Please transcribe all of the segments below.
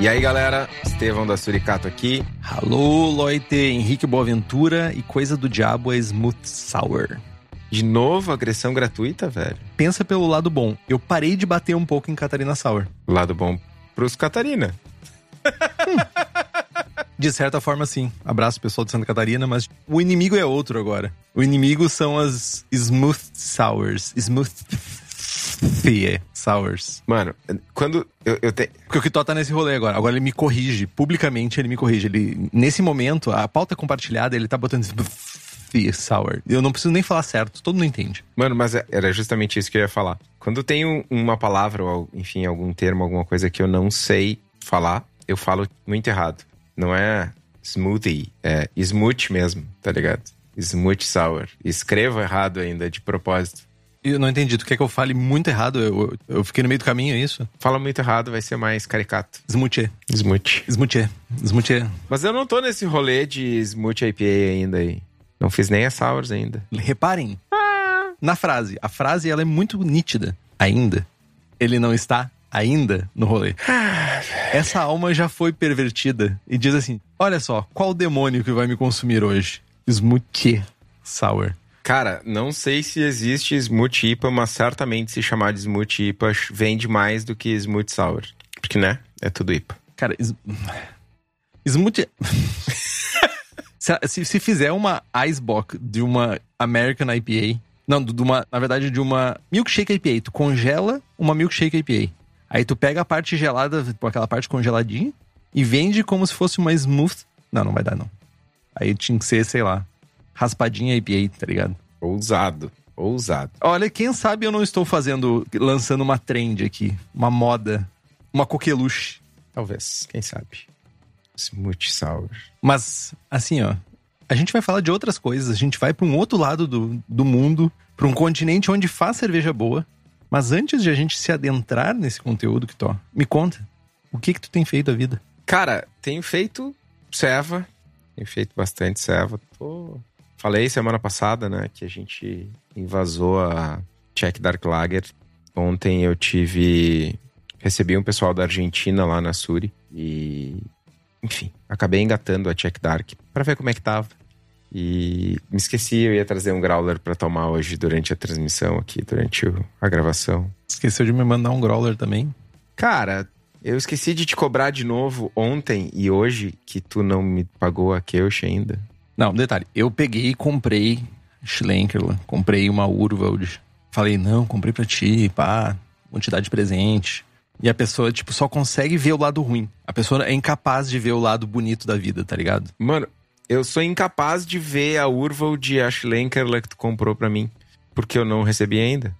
E aí, galera, Estevão da Suricato aqui. Alô, Loite, Henrique Boaventura e coisa do diabo é Smooth Sour. De novo, agressão gratuita, velho. Pensa pelo lado bom. Eu parei de bater um pouco em Catarina Sour. Lado bom pros Catarina. De certa forma, sim. Abraço pessoal de Santa Catarina, mas o inimigo é outro agora. O inimigo são as Smooth Sours. Smooth Sours. Mano, quando eu, eu tenho. Porque o Kitó tá nesse rolê agora. Agora ele me corrige. Publicamente ele me corrige. Ele, nesse momento, a pauta compartilhada, ele tá botando sour. Eu não preciso nem falar certo, todo mundo entende. Mano, mas é, era justamente isso que eu ia falar. Quando tem uma palavra, ou enfim, algum termo, alguma coisa que eu não sei falar, eu falo muito errado. Não é smoothie, é smooth mesmo, tá ligado? Smooth sour. Escrevo errado ainda, de propósito. Eu não entendi. Tu quer que eu fale muito errado? Eu, eu fiquei no meio do caminho, é isso? Fala muito errado, vai ser mais caricato. Smoothie. Smoothie. Smoothie. Smoothie. Mas eu não tô nesse rolê de smoothie IPA ainda aí. Não fiz nem a sours ainda. Reparem ah. na frase. A frase ela é muito nítida. Ainda. Ele não está ainda no rolê. Ah, Essa alma já foi pervertida e diz assim: Olha só, qual demônio que vai me consumir hoje? Smoothie sour. Cara, não sei se existe Smooth IPA, mas certamente se chamar de Smooth IPA vende mais do que Smooth Sour. Porque, né? É tudo IPA. Cara, Smooth... se, se, se, fizer uma Icebox de uma American IPA... Não, de uma, na verdade, de uma Milkshake IPA. Tu congela uma Milkshake IPA. Aí tu pega a parte gelada, tipo, aquela parte congeladinha, e vende como se fosse uma Smooth... Não, não vai dar, não. Aí tinha que ser, sei lá, raspadinha IPA, tá ligado? Ousado. Ousado. Olha, quem sabe eu não estou fazendo, lançando uma trend aqui, uma moda, uma coqueluche. Talvez, quem sabe. Smooth sour. Mas, assim, ó, a gente vai falar de outras coisas, a gente vai para um outro lado do, do mundo, para um continente onde faz cerveja boa. Mas antes de a gente se adentrar nesse conteúdo que tô, me conta, o que que tu tem feito da vida? Cara, tenho feito ceva, tenho feito bastante ceva. Tô Falei semana passada, né, que a gente invasou a Czech Dark Lager. Ontem eu tive. Recebi um pessoal da Argentina lá na Suri e. Enfim, acabei engatando a Czech Dark para ver como é que tava. E me esqueci, eu ia trazer um growler para tomar hoje durante a transmissão aqui, durante a gravação. Esqueceu de me mandar um growler também? Cara, eu esqueci de te cobrar de novo ontem e hoje que tu não me pagou a Keush ainda. Não, detalhe, eu peguei e comprei Schlenkerla, comprei uma Urwald. Falei, não, comprei pra ti, pá, quantidade de presente. E a pessoa, tipo, só consegue ver o lado ruim. A pessoa é incapaz de ver o lado bonito da vida, tá ligado? Mano, eu sou incapaz de ver a Urwald e a Schlenkerla que tu comprou pra mim. Porque eu não recebi ainda.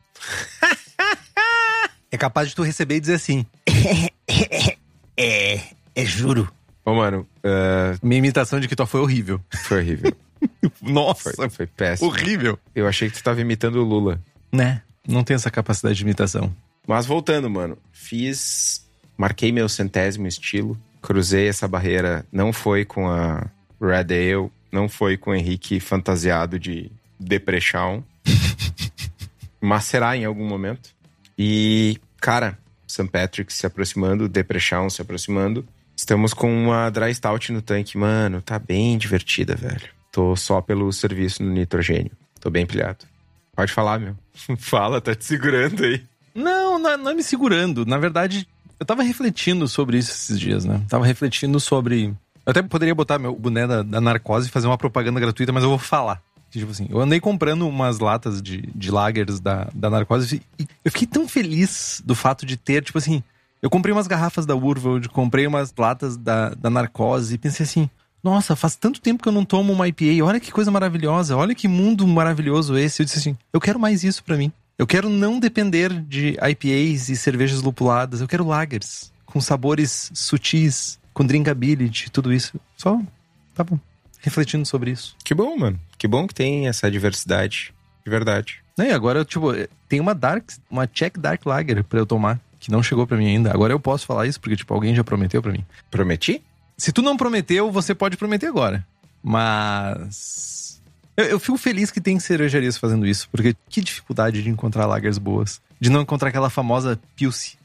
é capaz de tu receber e dizer assim. é, é juro. Ô, mano. Uh... Minha imitação de Kitó foi horrível. Foi horrível. Nossa, foi, foi péssimo. Horrível. Eu achei que tu tava imitando o Lula. Né? Não tem essa capacidade de imitação. Mas voltando, mano. Fiz. Marquei meu centésimo estilo. Cruzei essa barreira. Não foi com a Red Ale. Não foi com o Henrique fantasiado de Depressão. mas será em algum momento. E, cara, St. Patrick se aproximando, Depressão se aproximando. Estamos com uma dry stout no tanque, mano. Tá bem divertida, velho. Tô só pelo serviço no nitrogênio. Tô bem pilhado. Pode falar, meu. Fala, tá te segurando aí. Não, não, não é me segurando. Na verdade, eu tava refletindo sobre isso esses dias, né? Tava refletindo sobre Eu até poderia botar meu boné da, da narcose e fazer uma propaganda gratuita, mas eu vou falar. Tipo assim, eu andei comprando umas latas de, de lagers da, da narcose e eu fiquei tão feliz do fato de ter, tipo assim, eu comprei umas garrafas da Urvold, comprei umas latas da, da narcose e pensei assim, nossa, faz tanto tempo que eu não tomo uma IPA, olha que coisa maravilhosa, olha que mundo maravilhoso esse. Eu disse assim, eu quero mais isso para mim. Eu quero não depender de IPAs e cervejas lupuladas, eu quero lagers com sabores sutis, com drinkability, tudo isso. Só, tá bom. Refletindo sobre isso. Que bom, mano. Que bom que tem essa diversidade. De verdade. E agora, tipo, tem uma Dark, uma Czech Dark Lager pra eu tomar, que não chegou pra mim ainda. Agora eu posso falar isso, porque, tipo, alguém já prometeu pra mim. Prometi? Se tu não prometeu, você pode prometer agora. Mas. Eu, eu fico feliz que tem cervejarias fazendo isso, porque que dificuldade de encontrar lagers boas. De não encontrar aquela famosa Pilce.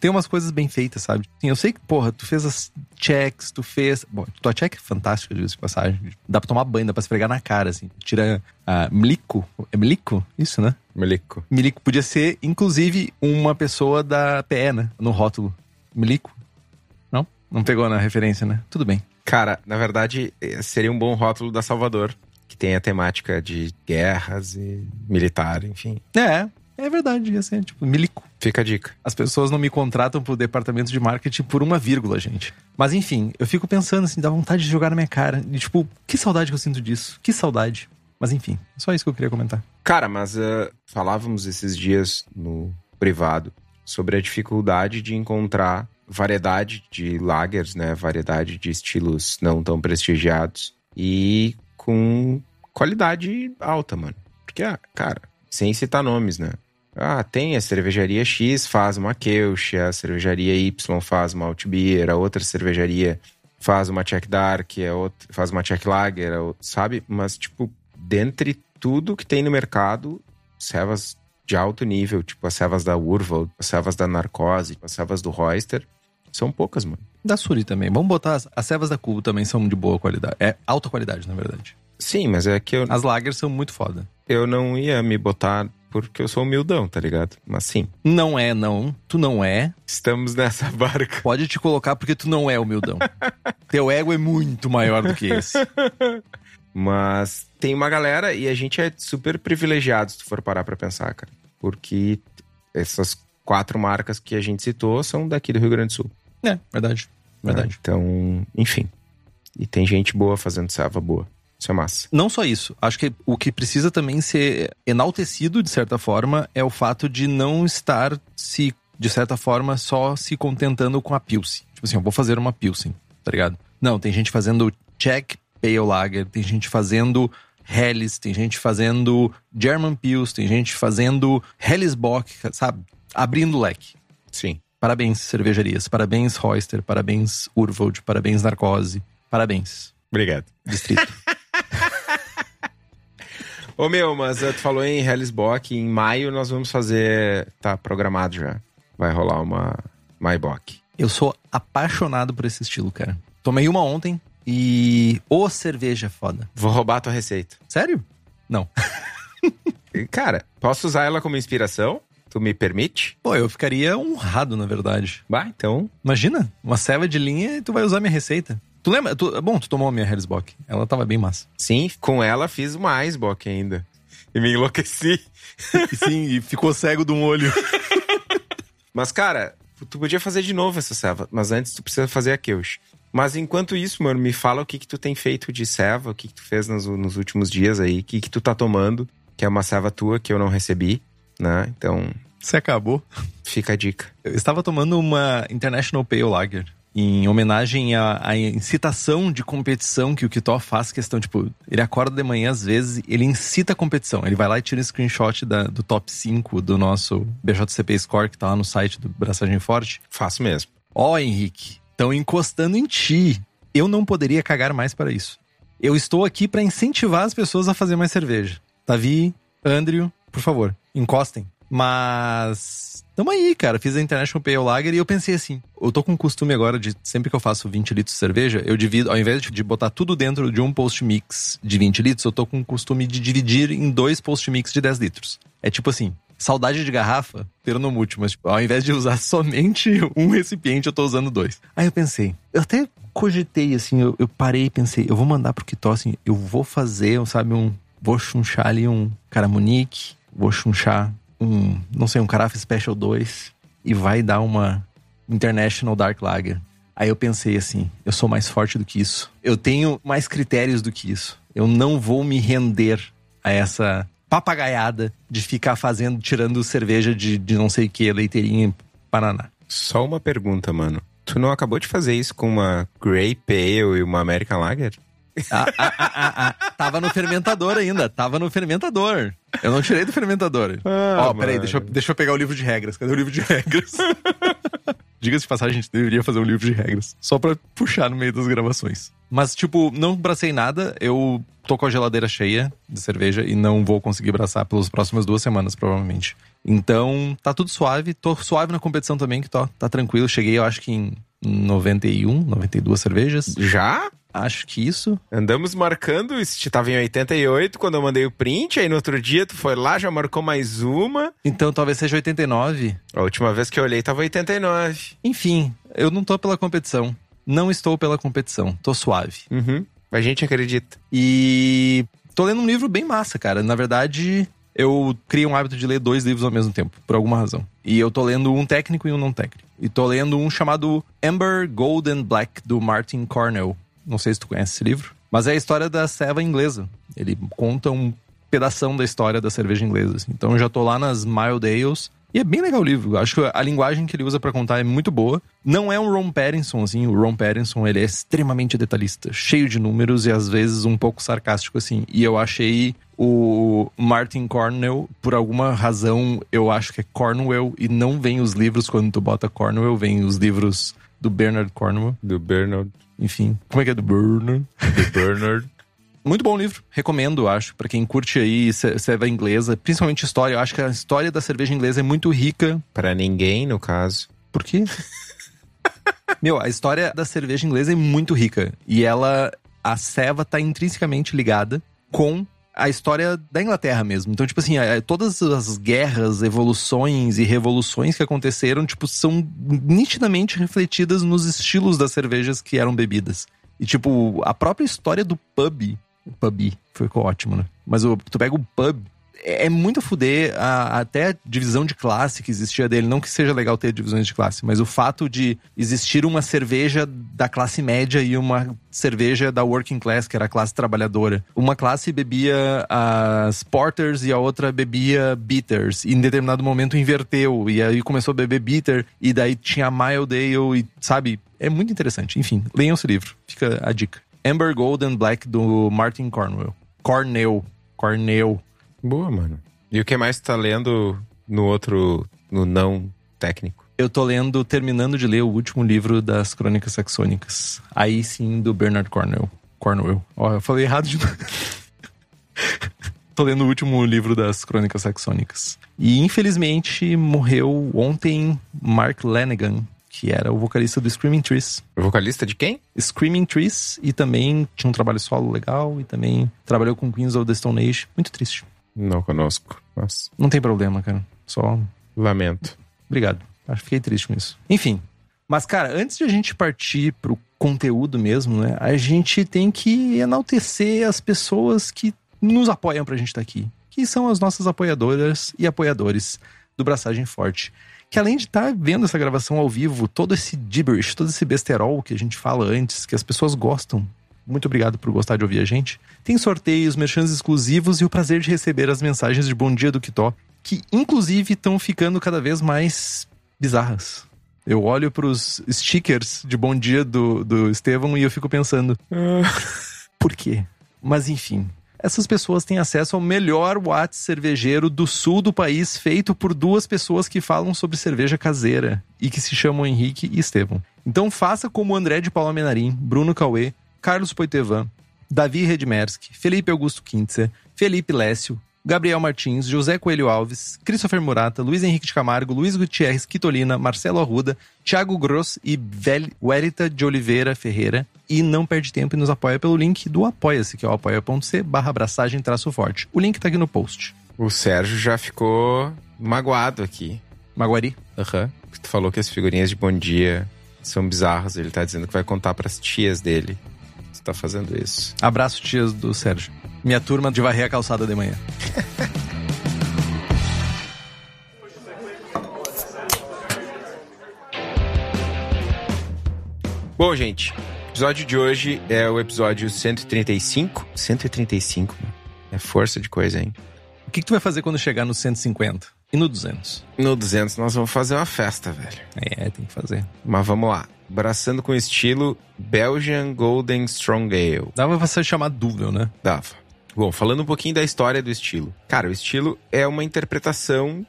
Ter umas coisas bem feitas, sabe? Sim, eu sei que, porra, tu fez as checks, tu fez. Bom, tua check é fantástica, de passagem. Dá pra tomar banho, dá pra esfregar na cara, assim. Tira a Mlico. É Mlico? Isso, né? Melico. Milico podia ser, inclusive, uma pessoa da PE, né? No rótulo. Milico? Não? Não pegou na referência, né? Tudo bem. Cara, na verdade, eh, seria um bom rótulo da Salvador, que tem a temática de guerras e militar, enfim. É, é verdade. Ia ser, tipo, Milico. Fica a dica. As pessoas não me contratam pro departamento de marketing por uma vírgula, gente. Mas enfim, eu fico pensando assim, dá vontade de jogar na minha cara. E tipo, que saudade que eu sinto disso. Que saudade. Mas enfim, é só isso que eu queria comentar. Cara, mas uh, falávamos esses dias no privado sobre a dificuldade de encontrar variedade de lagers, né? Variedade de estilos não tão prestigiados e com qualidade alta, mano. Porque, ah, cara, sem citar nomes, né? Ah, tem a cervejaria X faz uma Kelch, a cervejaria Y faz uma Altbier, a outra cervejaria faz uma Czech Dark, a outra faz uma Czech Lager, sabe? Mas, tipo, dentre tudo que tem no mercado, servas de alto nível, tipo as servas da Urval, as servas da Narcose, as servas do Royster, são poucas, mano. Da Suri também. Vamos botar. As, as cevas da Cubo também são de boa qualidade. É alta qualidade, na verdade. Sim, mas é que eu, As lagers são muito foda. eu não ia me botar porque eu sou humildão, tá ligado? Mas sim, Não é, não. Tu não é. estamos nessa barca. Pode te colocar porque tu não é humildão. Teu ego é muito maior do que esse. Mas tem uma galera e a gente é super privilegiado se tu for parar pra pensar, cara. Porque essas quatro marcas que a gente citou são daqui do Rio Grande do Sul. É, verdade. Verdade. Então, enfim. E tem gente boa fazendo serva boa. Isso é massa. Não só isso. Acho que o que precisa também ser enaltecido, de certa forma, é o fato de não estar se, de certa forma, só se contentando com a Pilsen. Tipo assim, eu vou fazer uma Pilsen, tá ligado? Não, tem gente fazendo Czech Pale Lager, tem gente fazendo Helles, tem gente fazendo German Pils, tem gente fazendo Hellesbock, sabe? Abrindo o leque. Sim. Parabéns, cervejarias. Parabéns, Royster. Parabéns, Urvold. Parabéns, Narcose. Parabéns, Obrigado. Distrito. Ô meu, mas eh, tu falou em Hellesbock, em maio nós vamos fazer. Tá programado já. Vai rolar uma Maibach. Eu sou apaixonado por esse estilo, cara. Tomei uma ontem e. Ô, cerveja foda. Vou roubar a tua receita. Sério? Não. Cara, posso usar ela como inspiração? Tu me permite? Pô, eu ficaria honrado, na verdade. Bah, então. Imagina, uma ceva de linha e tu vai usar minha receita. Tu lembra? Tu, bom, tu tomou a minha Hellsbock. Ela tava bem massa. Sim, com ela fiz uma Icebox ainda. E me enlouqueci. Sim, e ficou cego de um olho. Mas, cara, tu podia fazer de novo essa serva. Mas antes tu precisa fazer a Keush. Mas enquanto isso, mano, me fala o que que tu tem feito de serva, o que que tu fez nos, nos últimos dias aí, o que que tu tá tomando, que é uma serva tua que eu não recebi, né? Então, Você acabou. fica a dica. Eu estava tomando uma International Pale Lager em homenagem à, à incitação de competição que o Kitó faz questão, tipo, ele acorda de manhã às vezes, ele incita a competição. Ele vai lá e tira um screenshot da- do top 5 do nosso BJCP Score, que tá lá no site do Braçagem Forte. Faço mesmo. Ó, Henrique, estão encostando em ti. Eu não poderia cagar mais para isso. Eu estou aqui para incentivar as pessoas a fazer mais cerveja. Tavi, Andrew, por favor, encostem. Mas. Tamo aí, cara. Fiz a International Pale Lager e eu pensei assim: eu tô com o costume agora de sempre que eu faço 20 litros de cerveja, eu divido, ao invés de- botar tudo dentro de um post mix de 20 litros, eu tô com o costume de dividir em dois post mix de 10 litros. É tipo assim. Saudade de garrafa, ternomútil, mas tipo, ao invés de usar somente um recipiente, eu tô usando dois. Aí eu pensei, eu até cogitei, assim, eu, eu parei e pensei, eu vou mandar pro Kitó, assim, eu vou fazer, sabe, um. Vou chunchar ali um Caramunique, vou chunchar um, não sei, um Carafa Special 2 e vai dar uma International Dark Lager. Aí eu pensei assim, eu sou mais forte do que isso. Eu tenho mais critérios do que isso. Eu não vou me render a essa papagaiada de ficar fazendo, tirando cerveja de, de não sei o que, leiteirinha em Paraná. Só uma pergunta, mano. Tu não acabou de fazer isso com uma Grey Pale e uma American Lager? Ah, ah, ah, ah, ah. Tava no fermentador ainda, tava no fermentador. Eu não tirei do fermentador. Ah, Ó, peraí, mano. deixa eu, deixa eu pegar o livro de regras. Cadê o livro de regras? Diga-se de passagem, a gente deveria fazer um livro de regras. Só pra puxar no meio das gravações. Mas, tipo, não bracei nada. Eu tô com a geladeira cheia de cerveja e não vou conseguir braçar pelas próximas duas semanas, provavelmente. Então, tá tudo suave. Tô suave na competição também, que tô, tá tranquilo. Cheguei, eu acho que em 91, 92 cervejas. Já? Acho que isso. Andamos marcando, isso tava em 88 quando eu mandei o print, aí no outro dia tu foi lá, já marcou mais uma. Então talvez seja 89. A última vez que eu olhei tava 89. Enfim, eu não tô pela competição. Não estou pela competição. Tô suave. Uhum. A gente acredita. E tô lendo um livro bem massa, cara. Na verdade, eu criei um hábito de ler dois livros ao mesmo tempo, por alguma razão. E eu tô lendo um técnico e um não técnico. E tô lendo um chamado Amber Gold and Black, do Martin Cornell. Não sei se tu conhece esse livro. Mas é a história da ceva inglesa. Ele conta um pedação da história da cerveja inglesa. assim. Então eu já tô lá nas Mild Ales. E é bem legal o livro. Acho que a linguagem que ele usa pra contar é muito boa. Não é um Ron Pattinson, assim. O Ron Pattinson, ele é extremamente detalhista. Cheio de números e às vezes um pouco sarcástico, assim. E eu achei o Martin Cornwell, por alguma razão, eu acho que é Cornwell. E não vem os livros quando tu bota Cornwell. Vem os livros do Bernard Cornwell. Do Bernard. Enfim, como é que é do Bernard? Do Bernard. Muito bom livro, recomendo, acho, pra quem curte aí ce- cerveja inglesa, principalmente história. Eu acho que a história da cerveja inglesa é muito rica. Pra ninguém, no caso. Por quê? Meu, a história da cerveja inglesa é muito rica e ela a ceva tá intrinsecamente ligada com a história da Inglaterra mesmo. Então, tipo assim, é, todas as guerras, evoluções e revoluções que aconteceram, tipo, são nitidamente refletidas nos estilos das cervejas que eram bebidas. E, tipo, a própria história do pub. Pub, ficou ótimo, né? Mas o, tu pega o pub. É é muito fuder a, até a divisão de classe que existia dele. Não que seja legal ter divisões de classe, mas o fato de existir uma cerveja da classe média e uma cerveja da working class, que era a classe trabalhadora. Uma classe bebia as porters e a outra bebia bitters. E em determinado momento inverteu. E aí começou a beber bitter. E daí tinha a mild ale e, sabe? É muito interessante. Enfim, leiam esse livro. Fica a dica. Amber Gold and Black, do Martin Cornwell. Cornell. Cornell. Boa, mano. E o que mais tá lendo no outro, no não técnico? Eu tô lendo, terminando de ler o último livro das Crônicas Saxônicas. Aí sim, do Bernard Cornwell. Cornwell. Ó, eu falei errado de novo. tô lendo o último livro das Crônicas Saxônicas. E infelizmente morreu ontem Mark Lanegan, que era o vocalista do Screaming Trees. O vocalista de quem? Screaming Trees e também tinha um trabalho solo legal e também trabalhou com Queens of the Stone Age. Muito triste. Não conosco, mas Não tem problema, cara. Só lamento. Obrigado. Acho que fiquei triste com isso. Enfim. Mas, cara, antes de a gente partir pro conteúdo mesmo, né? A gente tem que enaltecer as pessoas que nos apoiam pra gente estar aqui. Que são as nossas apoiadoras e apoiadores do Braçagem Forte. Que além de estar vendo essa gravação ao vivo, todo esse gibberish, todo esse besterol que a gente fala antes, que as pessoas gostam. Muito obrigado por gostar de ouvir a gente. Tem sorteios, merchans exclusivos e o prazer de receber as mensagens de Bom Dia do Kitó, que inclusive estão ficando cada vez mais bizarras. Eu olho pros stickers de Bom Dia do, do Estevão e eu fico pensando, por quê? Mas enfim, essas pessoas têm acesso ao melhor WhatsApp cervejeiro do sul do país, feito por duas pessoas que falam sobre cerveja caseira e que se chamam Henrique e Estevão. Então faça como André de Paula Menarim, Bruno Cauê, Carlos Poitevin, Davi Redmerski, Felipe Augusto Kintzer, Felipe Lécio, Gabriel Martins, José Coelho Alves, Christopher Murata, Luiz Henrique de Camargo, Luiz Gutierrez Quitolina, Marcelo Arruda, Thiago Gross e Wélita de Oliveira Ferreira. E não perde tempo e nos apoia pelo link do Apoia-se, que é o apoia.c barra abraçagem traço forte. O link tá aqui no post. O Sérgio já ficou magoado aqui. Maguari. Aham. Tu falou que as figurinhas de bom dia são bizarros. Ele tá dizendo que vai contar pras tias dele. Tá fazendo isso. Abraço, tias do Sérgio. Minha turma de varrer a calçada de manhã. Bom, gente, o episódio de hoje é o episódio 135. 135, mano. É força de coisa, hein? O que, que tu vai fazer quando chegar no 150 e no 200? No 200 nós vamos fazer uma festa, velho. É, tem que fazer. Mas vamos lá. Abraçando com estilo Belgian Golden Strong Ale. Dava pra ser chamado Duvel, né? Dava. Bom, falando um pouquinho da história do estilo. Cara, o estilo é uma interpretação.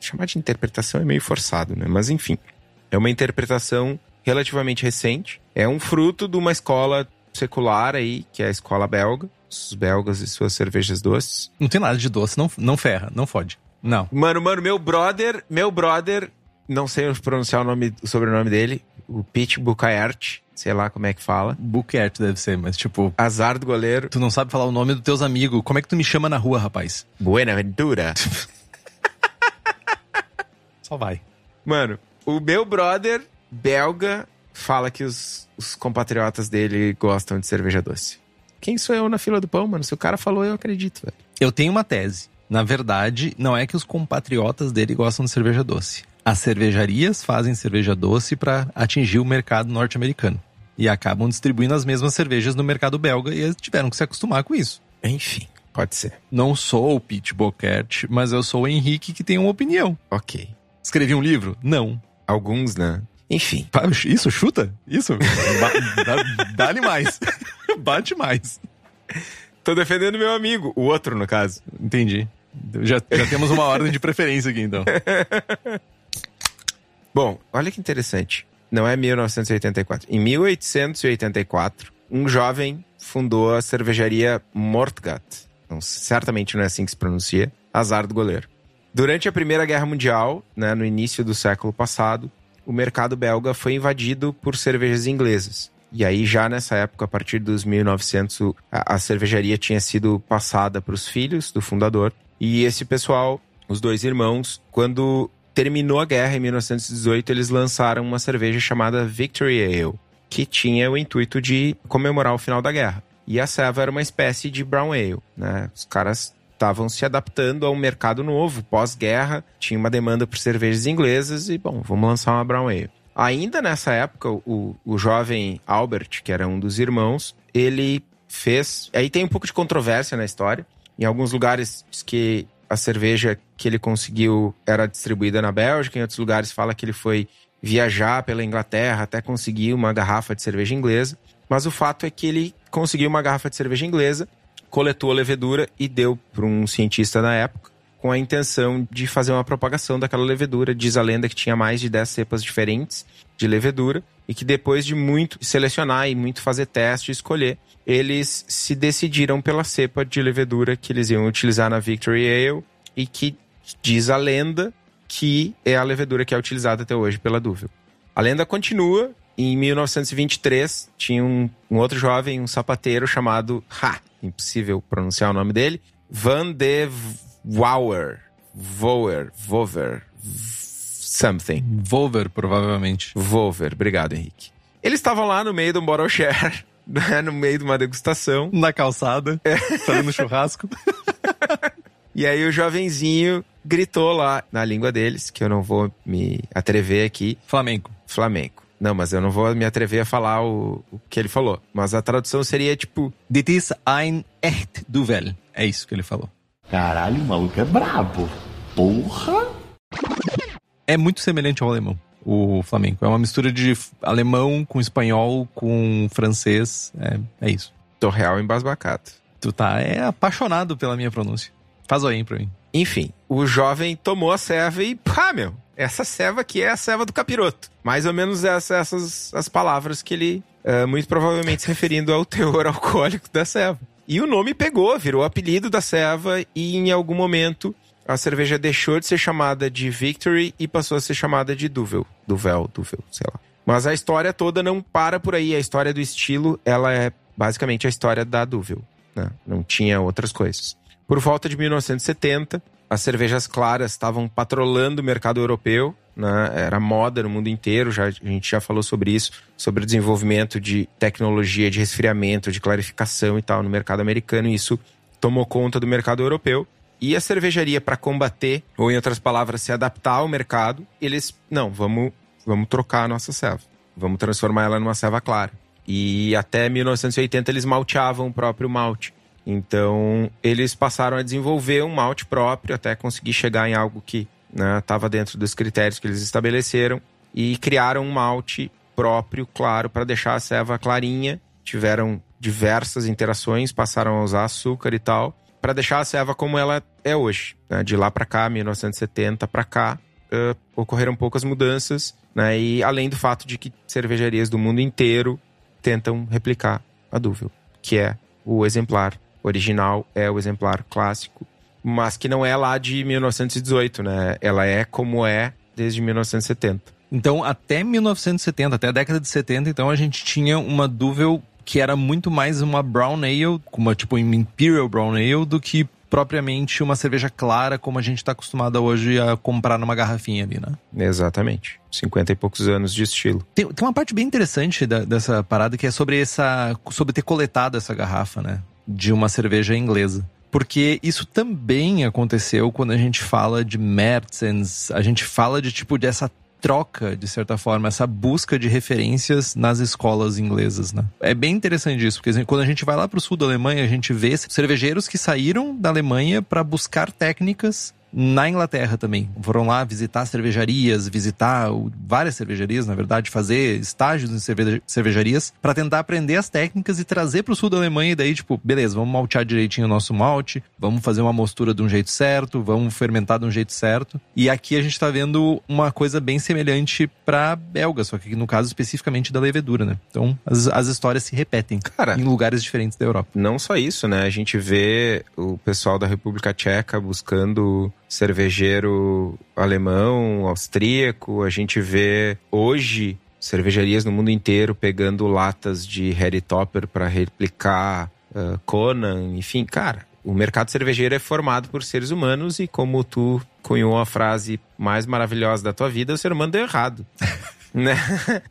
Chamar de interpretação é meio forçado, né? Mas enfim. É uma interpretação relativamente recente. É um fruto de uma escola secular aí, que é a escola belga. Os belgas e suas cervejas doces. Não tem nada de doce, não, não ferra, não fode. Não. Mano, mano, meu brother, meu brother, não sei pronunciar o nome, o sobrenome dele, o Pete Bucaert, sei lá como é que fala. Buquete deve ser, mas tipo, Azar do goleiro. tu não sabe falar o nome dos teus amigos. Como é que tu me chama na rua, rapaz? Buenaventura. Só vai. Mano, o meu brother belga fala que os, os compatriotas dele gostam de cerveja doce. Quem sou eu na fila do pão, mano? Se o cara falou, eu acredito, velho. Eu tenho uma tese. Na verdade, não é que os compatriotas dele gostam de cerveja doce. As cervejarias fazem cerveja doce para atingir o mercado norte-americano. E acabam distribuindo as mesmas cervejas no mercado belga e eles tiveram que se acostumar com isso. Enfim, pode ser. Não sou o Pete Bocert, mas eu sou o Henrique que tem uma opinião. Ok. Escrevi um livro? Não. Alguns, né? Enfim. Isso, chuta? Isso? Dá-lhe mais. Bate mais. Tô defendendo meu amigo, o outro, no caso. Entendi. Já, já temos uma ordem de preferência aqui, então. Bom, olha que interessante. Não é 1984. Em 1884, um jovem fundou a cervejaria Mortgat. Então, certamente não é assim que se pronuncia. Azar do goleiro. Durante a Primeira Guerra Mundial, né, no início do século passado, o mercado belga foi invadido por cervejas inglesas. E aí, já nessa época, a partir dos 1900, a, a cervejaria tinha sido passada para os filhos do fundador. E esse pessoal, os dois irmãos, quando terminou a guerra em 1918, eles lançaram uma cerveja chamada Victory Ale, que tinha o intuito de comemorar o final da guerra. E a Seva era uma espécie de brown ale, né? Os caras estavam se adaptando a um mercado novo, pós-guerra, tinha uma demanda por cervejas inglesas e, bom, vamos lançar uma brown ale. Ainda nessa época, o, o jovem Albert, que era um dos irmãos, ele fez. Aí tem um pouco de controvérsia na história. Em alguns lugares diz que a cerveja que ele conseguiu era distribuída na Bélgica, em outros lugares fala que ele foi viajar pela Inglaterra até conseguir uma garrafa de cerveja inglesa. Mas o fato é que ele conseguiu uma garrafa de cerveja inglesa, coletou a levedura e deu para um cientista na época, com a intenção de fazer uma propagação daquela levedura. Diz a lenda que tinha mais de 10 cepas diferentes de levedura e que depois de muito selecionar e muito fazer teste e escolher, eles se decidiram pela cepa de levedura que eles iam utilizar na Victory Ale e que diz a lenda que é a levedura que é utilizada até hoje pela Duvel. A lenda continua. Em 1923, tinha um, um outro jovem, um sapateiro chamado, ha, impossível pronunciar o nome dele, Van de Wauer, Voer, Vover, something. Volver, provavelmente. Vover, obrigado, Henrique. Eles estavam lá no meio do bottle share, né, no meio de uma degustação. Na calçada, fazendo churrasco. E aí o jovenzinho gritou lá na língua deles, que eu não vou me atrever aqui, Flamengo. flamenco. Não, mas eu não vou me atrever a falar o, o que ele falou. Mas a tradução seria tipo, Dit is ein echt duvel. É isso que ele falou. Caralho, o maluco é brabo. Porra! É muito semelhante ao alemão, o flamenco. É uma mistura de alemão com espanhol, com francês. É, é isso. tô real embasbacado. Tu tá é apaixonado pela minha pronúncia. Faz o aí pra mim. Enfim, o jovem tomou a ceva e, pá, meu, essa ceva aqui é a ceva do capiroto. Mais ou menos essa- essas as palavras que ele, eh, muito provavelmente se referindo ao teor alcoólico da ceva. E o nome pegou, virou apelido da ceva e em algum momento a cerveja deixou de ser chamada de Victory e passou a ser chamada de Duvel. Duvel, Duvel, sei lá. Mas a história toda não para por aí. A história do estilo, ela é basicamente a história da Duvel. Né? Não tinha outras coisas. Por volta de 1970, as cervejas claras estavam patrolando o mercado europeu, né? Era moda no mundo inteiro, já, a gente já falou sobre isso, sobre o desenvolvimento de tecnologia de resfriamento, de clarificação e tal no mercado americano, e isso tomou conta do mercado europeu. E a cervejaria, para combater, ou em outras palavras, se adaptar ao mercado, eles, não, vamos, vamos trocar a nossa ceva. Vamos transformar ela numa ceva clara. E até 1980 eles malteavam o próprio malte. Então, eles passaram a desenvolver um malte próprio até conseguir chegar em algo que estava né, dentro dos critérios que eles estabeleceram e criaram um malte próprio, claro, para deixar a ceva clarinha. Tiveram diversas interações, passaram a usar açúcar e tal, para deixar a ceva como ela é hoje. Né? De lá para cá, 1970 para cá, uh, ocorreram poucas mudanças, né? E além do fato de que cervejarias do mundo inteiro tentam replicar a Duvel, que é o exemplar original, é o exemplar clássico, mas que não é lá de 1918, né? Ela é como é desde 1970. Então, até 1970, até a década de 70, então a gente tinha uma Duvel que era muito mais uma brown ale, uma tipo uma imperial brown ale do que propriamente uma cerveja clara como a gente está acostumado hoje a comprar numa garrafinha ali, né? Exatamente. 50 e poucos anos de estilo. Tem, tem uma parte bem interessante da, dessa parada que é sobre essa. sobre ter coletado essa garrafa, né? De uma cerveja inglesa. Porque isso também aconteceu quando a gente fala de Mertens, a gente fala de tipo dessa troca, de certa forma, essa busca de referências nas escolas inglesas, né? É bem interessante isso, porque quando a gente vai lá para o sul da Alemanha, a gente vê cervejeiros que saíram da Alemanha para buscar técnicas na Inglaterra também. Foram lá visitar cervejarias, visitar várias cervejarias, na verdade, fazer estágios em cervejarias para tentar aprender as técnicas e trazer para o sul da Alemanha e daí, tipo, beleza, vamos maltear direitinho o nosso malte, vamos fazer uma mostura de um jeito certo, vamos fermentar de um jeito certo. E aqui a gente está vendo uma coisa bem semelhante para belga, só que no caso especificamente da levedura, né? Então, as, as histórias se repetem Cara, em lugares diferentes da Europa. Não só isso, né? A gente vê o pessoal da República Tcheca buscando cervejeiro alemão, austríaco. A gente vê hoje cervejarias no mundo inteiro pegando latas de Harry Topper para replicar uh, Conan, enfim, cara. O mercado cervejeiro é formado por seres humanos e como tu cunhou a frase mais maravilhosa da tua vida, o ser humano deu errado. né?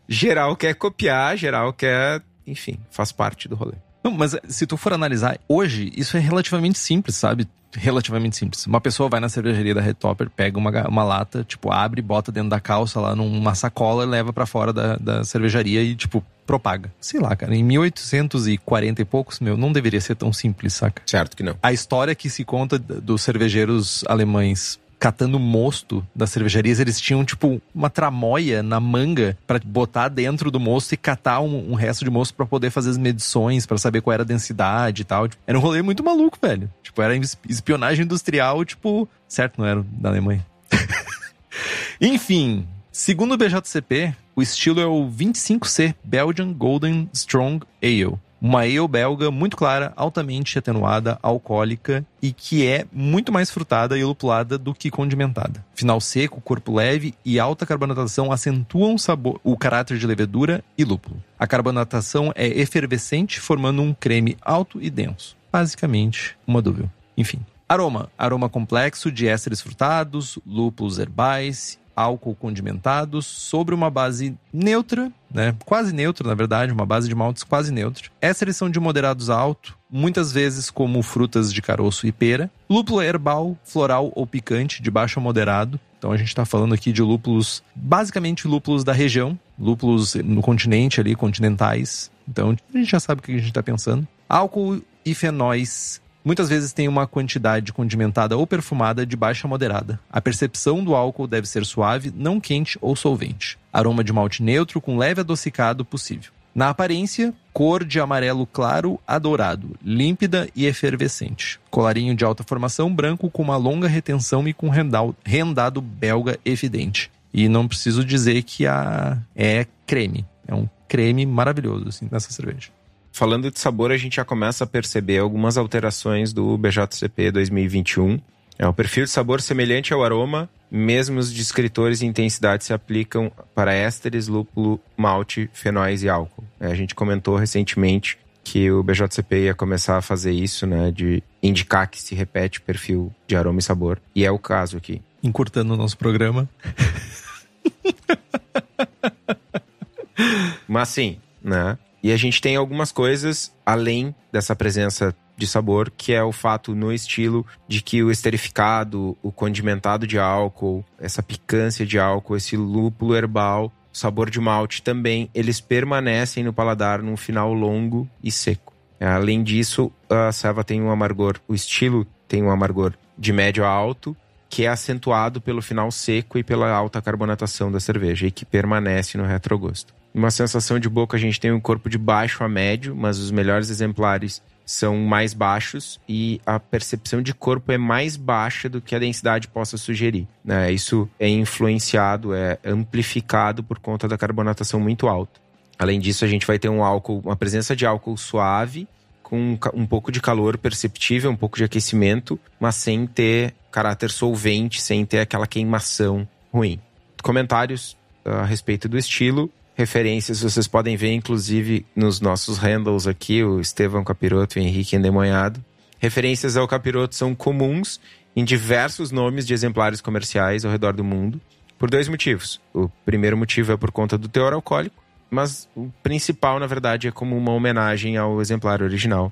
Geral quer copiar, geral quer, enfim, faz parte do rolê. Não, mas se tu for analisar, hoje isso é relativamente simples, sabe? Relativamente simples. Uma pessoa vai na cervejaria da Red Topper, pega uma, uma lata, tipo, abre, bota dentro da calça lá numa sacola, leva para fora da, da cervejaria e, tipo, propaga. Sei lá, cara, em 1840 e poucos, meu, não deveria ser tão simples, saca? Certo que não. A história que se conta dos cervejeiros alemães catando mosto das cervejarias, eles tinham, tipo, uma tramóia na manga para botar dentro do mosto e catar um, um resto de mosto para poder fazer as medições, para saber qual era a densidade e tal. Era um rolê muito maluco, velho. Tipo, era espionagem industrial, tipo, certo, não era da Alemanha. Enfim, segundo o BJCP, o estilo é o 25C Belgian Golden Strong Ale uma ale belga muito clara, altamente atenuada, alcoólica e que é muito mais frutada e lupulada do que condimentada. Final seco, corpo leve e alta carbonatação acentuam o sabor, o caráter de levedura e lúpulo. A carbonatação é efervescente, formando um creme alto e denso. Basicamente, uma dúvida. Enfim. Aroma. Aroma complexo de ésteres frutados, lúpulos herbais álcool condimentados sobre uma base neutra, né? Quase neutra, na verdade, uma base de maltes quase neutra. Ésteres são de moderados a alto, muitas vezes como frutas de caroço e pera. Lúpulo herbal, floral ou picante, de baixo a moderado. Então a gente está falando aqui de lúpulos, basicamente lúpulos da região, lúpulos no continente ali, continentais. Então a gente já sabe o que a gente está pensando. Álcool e fenóis Muitas vezes tem uma quantidade condimentada ou perfumada de baixa a moderada. A percepção do álcool deve ser suave, não quente ou solvente. Aroma de malte neutro com leve adocicado possível. Na aparência, cor de amarelo claro a dourado, límpida e efervescente. Colarinho de alta formação branco com uma longa retenção e com rendado belga evidente. E não preciso dizer que a é creme. É um creme maravilhoso assim, nessa cerveja. Falando de sabor, a gente já começa a perceber algumas alterações do BJCP 2021. É um perfil de sabor semelhante ao aroma, mesmo os descritores e intensidade se aplicam para ésteres, lúpulo, malte, fenóis e álcool. É, a gente comentou recentemente que o BJCP ia começar a fazer isso, né? De indicar que se repete o perfil de aroma e sabor. E é o caso aqui. Encurtando o nosso programa. Mas sim, né? E a gente tem algumas coisas além dessa presença de sabor, que é o fato no estilo de que o esterificado, o condimentado de álcool, essa picância de álcool, esse lúpulo herbal, sabor de malte também, eles permanecem no paladar num final longo e seco. Além disso, a serva tem um amargor, o estilo tem um amargor de médio a alto, que é acentuado pelo final seco e pela alta carbonatação da cerveja e que permanece no retrogosto. Uma sensação de boca, a gente tem um corpo de baixo a médio, mas os melhores exemplares são mais baixos e a percepção de corpo é mais baixa do que a densidade possa sugerir. Né? Isso é influenciado, é amplificado por conta da carbonatação muito alta. Além disso, a gente vai ter um álcool, uma presença de álcool suave, com um pouco de calor perceptível, um pouco de aquecimento, mas sem ter caráter solvente, sem ter aquela queimação ruim. Comentários a respeito do estilo referências vocês podem ver, inclusive, nos nossos handles aqui, o Estevão Capiroto e o Henrique Endemonhado. Referências ao capiroto são comuns em diversos nomes de exemplares comerciais ao redor do mundo, por dois motivos. O primeiro motivo é por conta do teor alcoólico, mas o principal, na verdade, é como uma homenagem ao exemplar original,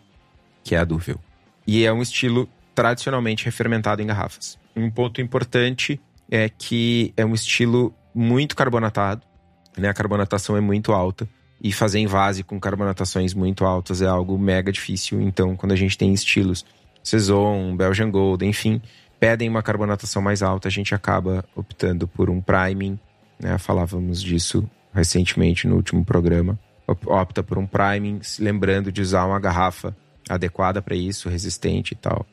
que é a Duvel. E é um estilo tradicionalmente refermentado em garrafas. Um ponto importante é que é um estilo muito carbonatado, né? A carbonatação é muito alta. E fazer envase com carbonatações muito altas é algo mega difícil. Então, quando a gente tem estilos Saison, Belgian Gold, enfim, pedem uma carbonatação mais alta, a gente acaba optando por um priming. Né? Falávamos disso recentemente no último programa. Opta por um priming, lembrando de usar uma garrafa adequada para isso, resistente e tal.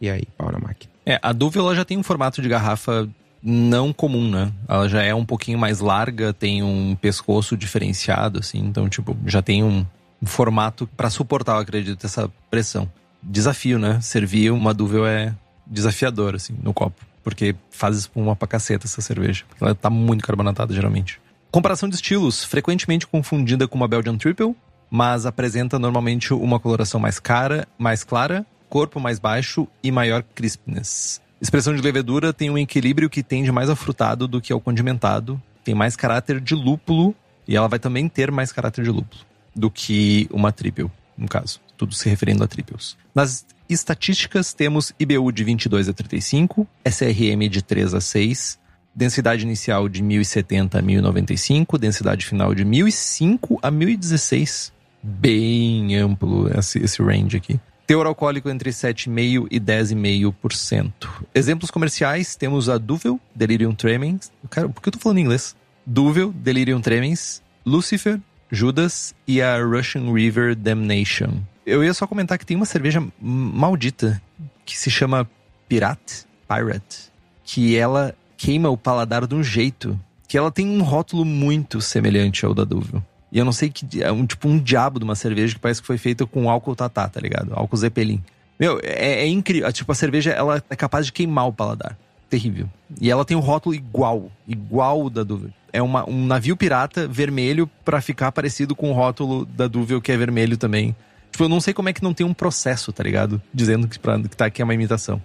E aí, pau na máquina. É, a Duvel ela já tem um formato de garrafa não comum, né? Ela já é um pouquinho mais larga, tem um pescoço diferenciado, assim, então, tipo, já tem um, formato para suportar, eu acredito, essa pressão. Desafio, né? Servir uma Duvel é desafiador, assim, no copo. Porque faz espuma pra caceta essa cerveja. Ela tá muito carbonatada, geralmente. Comparação de estilos, frequentemente confundida com uma Belgian Triple, mas apresenta normalmente uma coloração mais cara, mais clara, corpo mais baixo e maior crispness. Expressão de levedura tem um equilíbrio que tende mais ao frutado do que ao condimentado, tem mais caráter de lúpulo e ela vai também ter mais caráter de lúpulo do que uma triple, no caso. Tudo se referindo a triples. Nas estatísticas, temos IBU de 22 a 35, SRM de 3 a 6, densidade inicial de 1070 a 1095, densidade final de 1005 a 1016. Bem amplo esse, esse range aqui. Teor alcoólico entre 7,5% e 10,5%. Exemplos comerciais, temos a Duvel, Delirium Tremens. Cara, por que eu tô falando em inglês? Duvel, Delirium Tremens, Lucifer, Judas e a Russian River Damnation. Eu ia só comentar que tem uma cerveja maldita que se chama Pirate, Pirate, que ela queima o paladar de um jeito que ela tem um rótulo muito semelhante ao da Duvel. E eu não sei que. É um tipo um diabo de uma cerveja que parece que foi feita com álcool tatá, tá ligado? Álcool Zeppelin. Meu, é, é incrível. Tipo, a cerveja ela é capaz de queimar o paladar. Terrível. E ela tem um rótulo igual. Igual o da Duvel. É uma, um navio pirata vermelho para ficar parecido com o rótulo da Duvel, que é vermelho também. Tipo, eu não sei como é que não tem um processo, tá ligado? Dizendo que, pra, que tá aqui é uma imitação.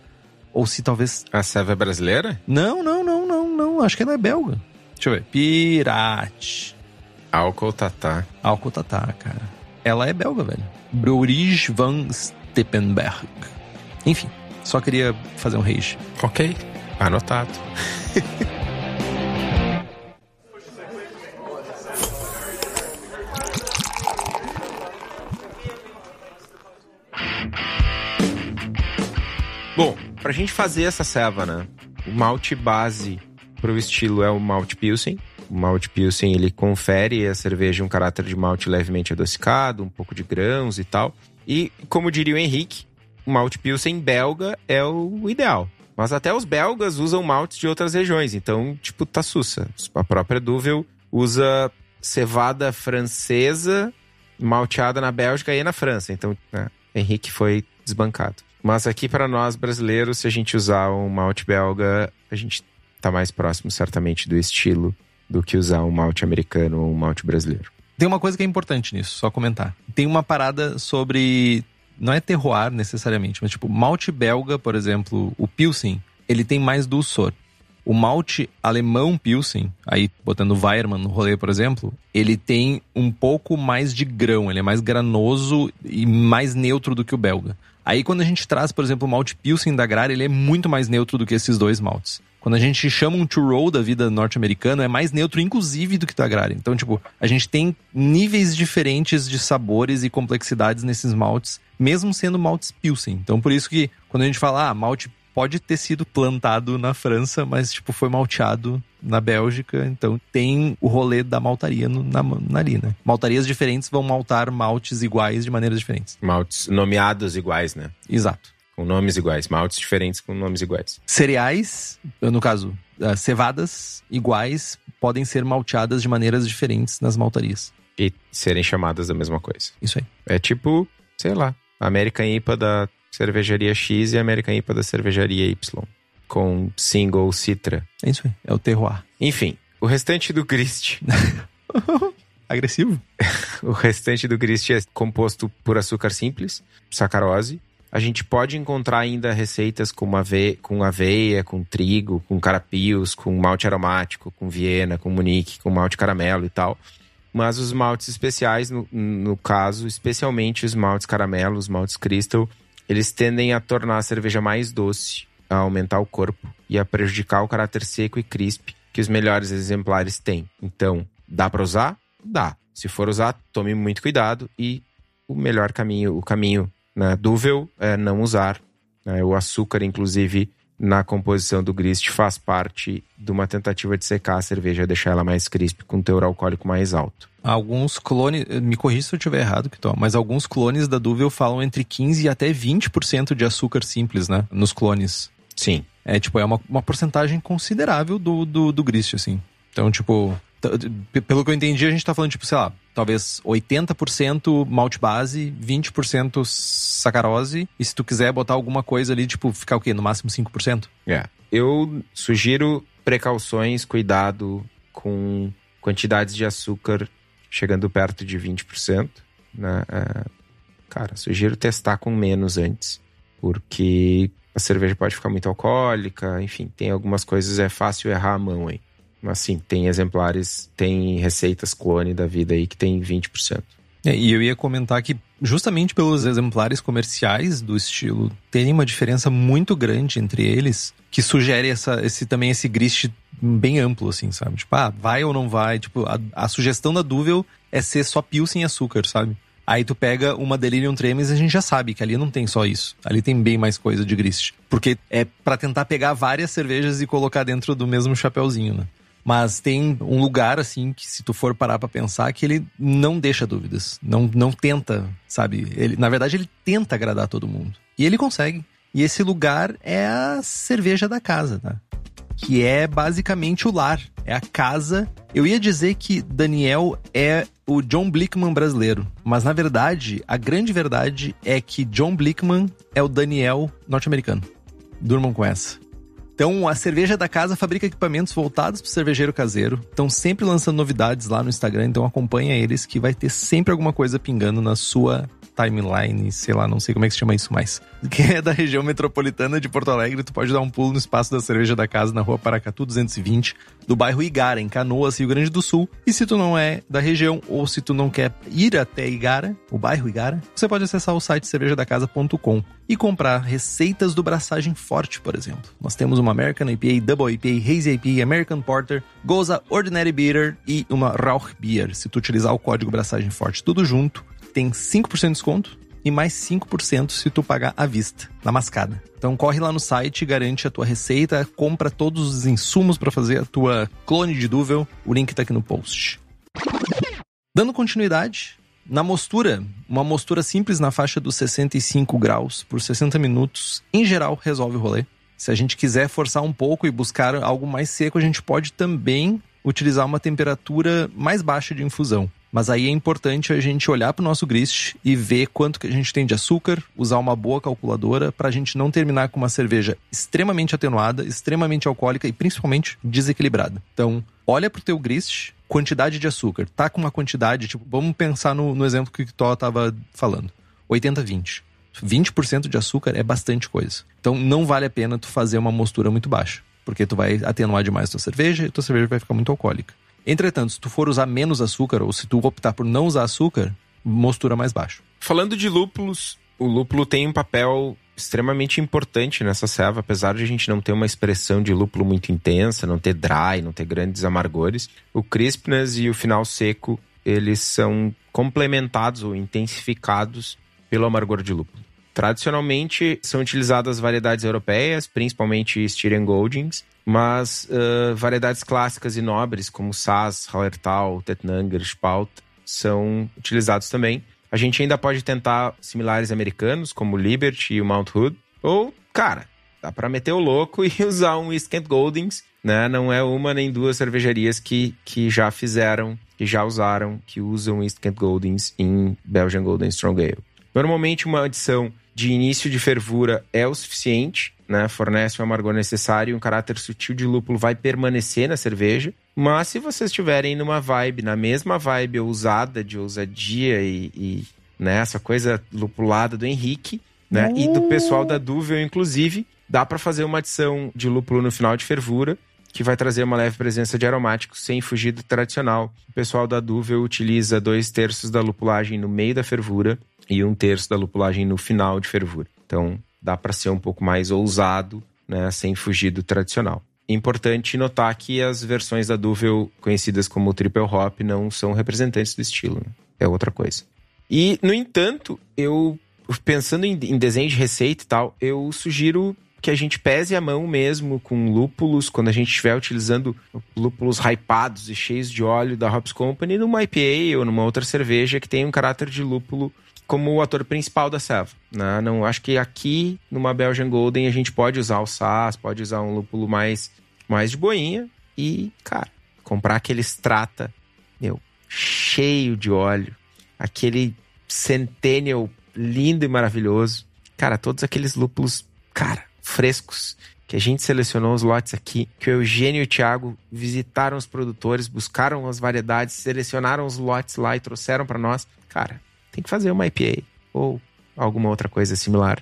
Ou se talvez. A serva é brasileira? Não, não, não, não, não. Acho que ela é belga. Deixa eu ver. Pirate. Álcool Tatá. Álcool Tatá, cara. Ela é belga, velho. Bruris van Steppenberg. Enfim, só queria fazer um rage. Ok, anotado. Bom, pra gente fazer essa ceva, né? O malte base pro estilo é o malte Pilsen, o malte Pilsen ele confere à cerveja um caráter de malte levemente adocicado, um pouco de grãos e tal. E, como diria o Henrique, o malte Pilsen belga é o ideal. Mas até os belgas usam maltes de outras regiões, então, tipo, tá sussa. A própria Duvel usa cevada francesa malteada na Bélgica e na França. Então, né, Henrique foi desbancado. Mas aqui para nós brasileiros, se a gente usar um malte belga, a gente tá mais próximo certamente do estilo do que usar um malte americano ou um malte brasileiro. Tem uma coisa que é importante nisso, só comentar. Tem uma parada sobre. Não é terroir necessariamente, mas tipo, malte belga, por exemplo, o Pilsen, ele tem mais dulçor. O malte alemão Pilsen, aí botando o Weiermann no rolê, por exemplo, ele tem um pouco mais de grão, ele é mais granoso e mais neutro do que o belga. Aí quando a gente traz, por exemplo, o malte Pilsen da Grara, ele é muito mais neutro do que esses dois maltes. Quando a gente chama um to-roll da vida norte-americana, é mais neutro, inclusive, do que da Grara. Então, tipo, a gente tem níveis diferentes de sabores e complexidades nesses maltes, mesmo sendo maltes Pilsen. Então, por isso que quando a gente fala, ah, malte pode ter sido plantado na França, mas tipo foi malteado na Bélgica, então tem o rolê da maltaria no, na, na ali, né? Maltarias diferentes vão maltar maltes iguais de maneiras diferentes. Maltes nomeados iguais, né? Exato. Com nomes iguais. Maltes diferentes com nomes iguais. Cereais, no caso, uh, cevadas iguais podem ser malteadas de maneiras diferentes nas maltarias. E serem chamadas da mesma coisa. Isso aí. É tipo, sei lá, American IPA da cervejaria X e American IPA da cervejaria Y. Com single Citra. É isso aí. É o terroir. Enfim, o restante do grist. Agressivo? o restante do grist é composto por açúcar simples, sacarose. A gente pode encontrar ainda receitas com, ave com aveia, com trigo, com carapios, com malte aromático, com Viena, com Munique, com malte caramelo e tal. Mas os maltes especiais, no, no caso, especialmente os maltes caramelo, os maltes crystal, eles tendem a tornar a cerveja mais doce, a aumentar o corpo e a prejudicar o caráter seco e crisp que os melhores exemplares têm. Então, dá para usar? Dá. Se for usar, tome muito cuidado e o melhor caminho, o caminho né, dúvel é não usar. Né, o açúcar, inclusive, na composição do grist faz parte de uma tentativa de secar a cerveja, deixar ela mais crisp, com teor alcoólico mais alto. Alguns clones, me corrija se eu estiver errado, mas alguns clones da Duvel falam entre 15% e até 20% de açúcar simples, né? Nos clones. Sim. É, tipo, é uma, uma porcentagem considerável do, do, do grist, assim. Então, tipo, pelo que eu entendi, a gente tá falando, tipo, sei lá, talvez 80% malte base, 20% sacarose, e se tu quiser botar alguma coisa ali, tipo, ficar o quê? No máximo 5%? É. Eu sugiro precauções, cuidado com quantidades de açúcar chegando perto de 20%. Né? É, cara, sugiro testar com menos antes, porque a cerveja pode ficar muito alcoólica, enfim, tem algumas coisas, é fácil errar a mão aí. Mas sim, tem exemplares, tem receitas clone da vida aí que tem 20%. É, e eu ia comentar que, justamente pelos exemplares comerciais do estilo terem uma diferença muito grande entre eles, que sugere essa, esse, também esse grist bem amplo, assim, sabe? Tipo, ah, vai ou não vai? Tipo, a, a sugestão da Duvel é ser só pio sem açúcar, sabe? Aí tu pega uma Delirium Tremens e a gente já sabe que ali não tem só isso. Ali tem bem mais coisa de grist. Porque é para tentar pegar várias cervejas e colocar dentro do mesmo chapéuzinho, né? Mas tem um lugar, assim, que se tu for parar pra pensar, que ele não deixa dúvidas. Não, não tenta, sabe? Ele, na verdade, ele tenta agradar todo mundo. E ele consegue. E esse lugar é a cerveja da casa, tá? Que é basicamente o lar. É a casa. Eu ia dizer que Daniel é o John Blickman brasileiro. Mas na verdade, a grande verdade é que John Blickman é o Daniel norte-americano. Durmam com essa. Então, a Cerveja da Casa fabrica equipamentos voltados para o cervejeiro caseiro. Estão sempre lançando novidades lá no Instagram, então acompanha eles que vai ter sempre alguma coisa pingando na sua timeline, sei lá, não sei como é que se chama isso mais. Quem é da região metropolitana de Porto Alegre, tu pode dar um pulo no espaço da Cerveja da Casa na rua Paracatu 220, do bairro Igara, em Canoas, Rio Grande do Sul. E se tu não é da região ou se tu não quer ir até Igara, o bairro Igara, você pode acessar o site cervejadacasa.com e comprar receitas do braçagem forte, por exemplo. Nós temos uma American IPA, Double IPA, Hazy IPA, American Porter, Goza Ordinary Beer e uma Rauch Beer, se tu utilizar o código braçagem forte, tudo junto tem 5% de desconto e mais 5% se tu pagar à vista, na mascada. Então corre lá no site, garante a tua receita, compra todos os insumos para fazer a tua clone de Duvel, o link tá aqui no post. Dando continuidade, na mostura, uma mostura simples na faixa dos 65 graus por 60 minutos, em geral resolve o rolê. Se a gente quiser forçar um pouco e buscar algo mais seco, a gente pode também utilizar uma temperatura mais baixa de infusão. Mas aí é importante a gente olhar para o nosso grist e ver quanto que a gente tem de açúcar, usar uma boa calculadora para a gente não terminar com uma cerveja extremamente atenuada, extremamente alcoólica e principalmente desequilibrada. Então, olha para o teu grist, quantidade de açúcar. Tá com uma quantidade, tipo, vamos pensar no, no exemplo que o Tó tava falando. 80-20. 20% de açúcar é bastante coisa. Então não vale a pena tu fazer uma mostura muito baixa, porque tu vai atenuar demais tua cerveja e tua cerveja vai ficar muito alcoólica. Entretanto, se tu for usar menos açúcar ou se tu optar por não usar açúcar, mostura mais baixo. Falando de lúpulos, o lúpulo tem um papel extremamente importante nessa serva, apesar de a gente não ter uma expressão de lúpulo muito intensa, não ter dry, não ter grandes amargores. O crispness e o final seco, eles são complementados ou intensificados pelo amargor de lúpulo. Tradicionalmente, são utilizadas variedades europeias, principalmente Styrian Goldings, mas uh, variedades clássicas e nobres, como Saaz, Hallertau, Tettnanger, Spalt, são utilizados também. A gente ainda pode tentar similares americanos, como Liberty e o Mount Hood. Ou, cara, dá para meter o louco e usar um Kent Goldings, né? Não é uma nem duas cervejarias que, que já fizeram, que já usaram, que usam Kent Goldings em Belgian Golden Strong Ale. Normalmente uma adição de início de fervura é o suficiente, né? Fornece o amargor necessário e um caráter sutil de lúpulo vai permanecer na cerveja. Mas se vocês estiverem numa vibe, na mesma vibe ousada de ousadia e, e né, essa coisa lupulada do Henrique, né? Uh. E do pessoal da Duvel, inclusive, dá para fazer uma adição de lúpulo no final de fervura, que vai trazer uma leve presença de aromáticos sem fugir do tradicional. O pessoal da Duvel utiliza dois terços da lupulagem no meio da fervura e um terço da lupulagem no final de fervura. Então dá para ser um pouco mais ousado, né, sem fugir do tradicional. Importante notar que as versões da Duvel, conhecidas como Triple Hop, não são representantes do estilo. Né? É outra coisa. E, no entanto, eu, pensando em, em desenho de receita e tal, eu sugiro que a gente pese a mão mesmo com lúpulos, quando a gente estiver utilizando lúpulos hypados e cheios de óleo da Hops Company, numa IPA ou numa outra cerveja que tem um caráter de lúpulo como o ator principal da selva. Né? Não, acho que aqui, numa Belgian Golden, a gente pode usar o SAS, pode usar um lúpulo mais, mais de boinha e, cara, comprar aquele strata, meu, cheio de óleo, aquele Centennial lindo e maravilhoso. Cara, todos aqueles lúpulos, cara, frescos, que a gente selecionou os lotes aqui, que o Eugênio e o Thiago visitaram os produtores, buscaram as variedades, selecionaram os lotes lá e trouxeram para nós. Cara, tem que fazer uma IPA ou alguma outra coisa similar.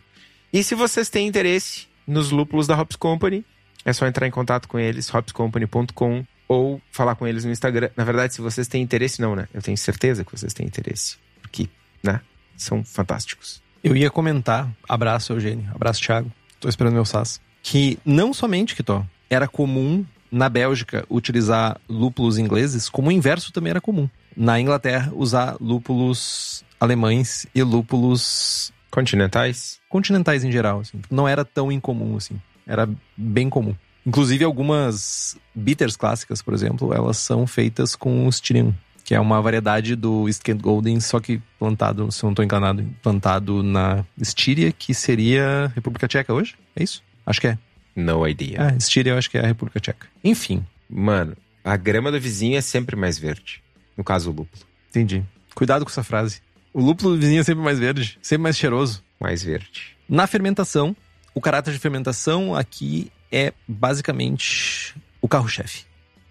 E se vocês têm interesse nos lúpulos da Hops Company, é só entrar em contato com eles, hopscompany.com, ou falar com eles no Instagram. Na verdade, se vocês têm interesse, não, né? Eu tenho certeza que vocês têm interesse. Porque, né? São fantásticos. Eu ia comentar, abraço Eugênio, abraço Thiago, tô esperando meu SAS, que não somente que tô, era comum na Bélgica utilizar lúpulos ingleses, como o inverso também era comum. Na Inglaterra, usar lúpulos alemães e lúpulos continentais. Continentais em geral, assim. Não era tão incomum assim. Era bem comum. Inclusive algumas bitters clássicas, por exemplo, elas são feitas com o Styrian, que é uma variedade do Skent Golden, só que plantado, se não estou enganado, plantado na Styria, que seria República Tcheca hoje? É isso? Acho que é. No idea. É, Styria eu acho que é a República Tcheca. Enfim. Mano, a grama do vizinho é sempre mais verde. No caso, o lúpulo. Entendi. Cuidado com essa frase. O lúpulo do vizinho é sempre mais verde, sempre mais cheiroso. Mais verde. Na fermentação, o caráter de fermentação aqui é basicamente o carro-chefe.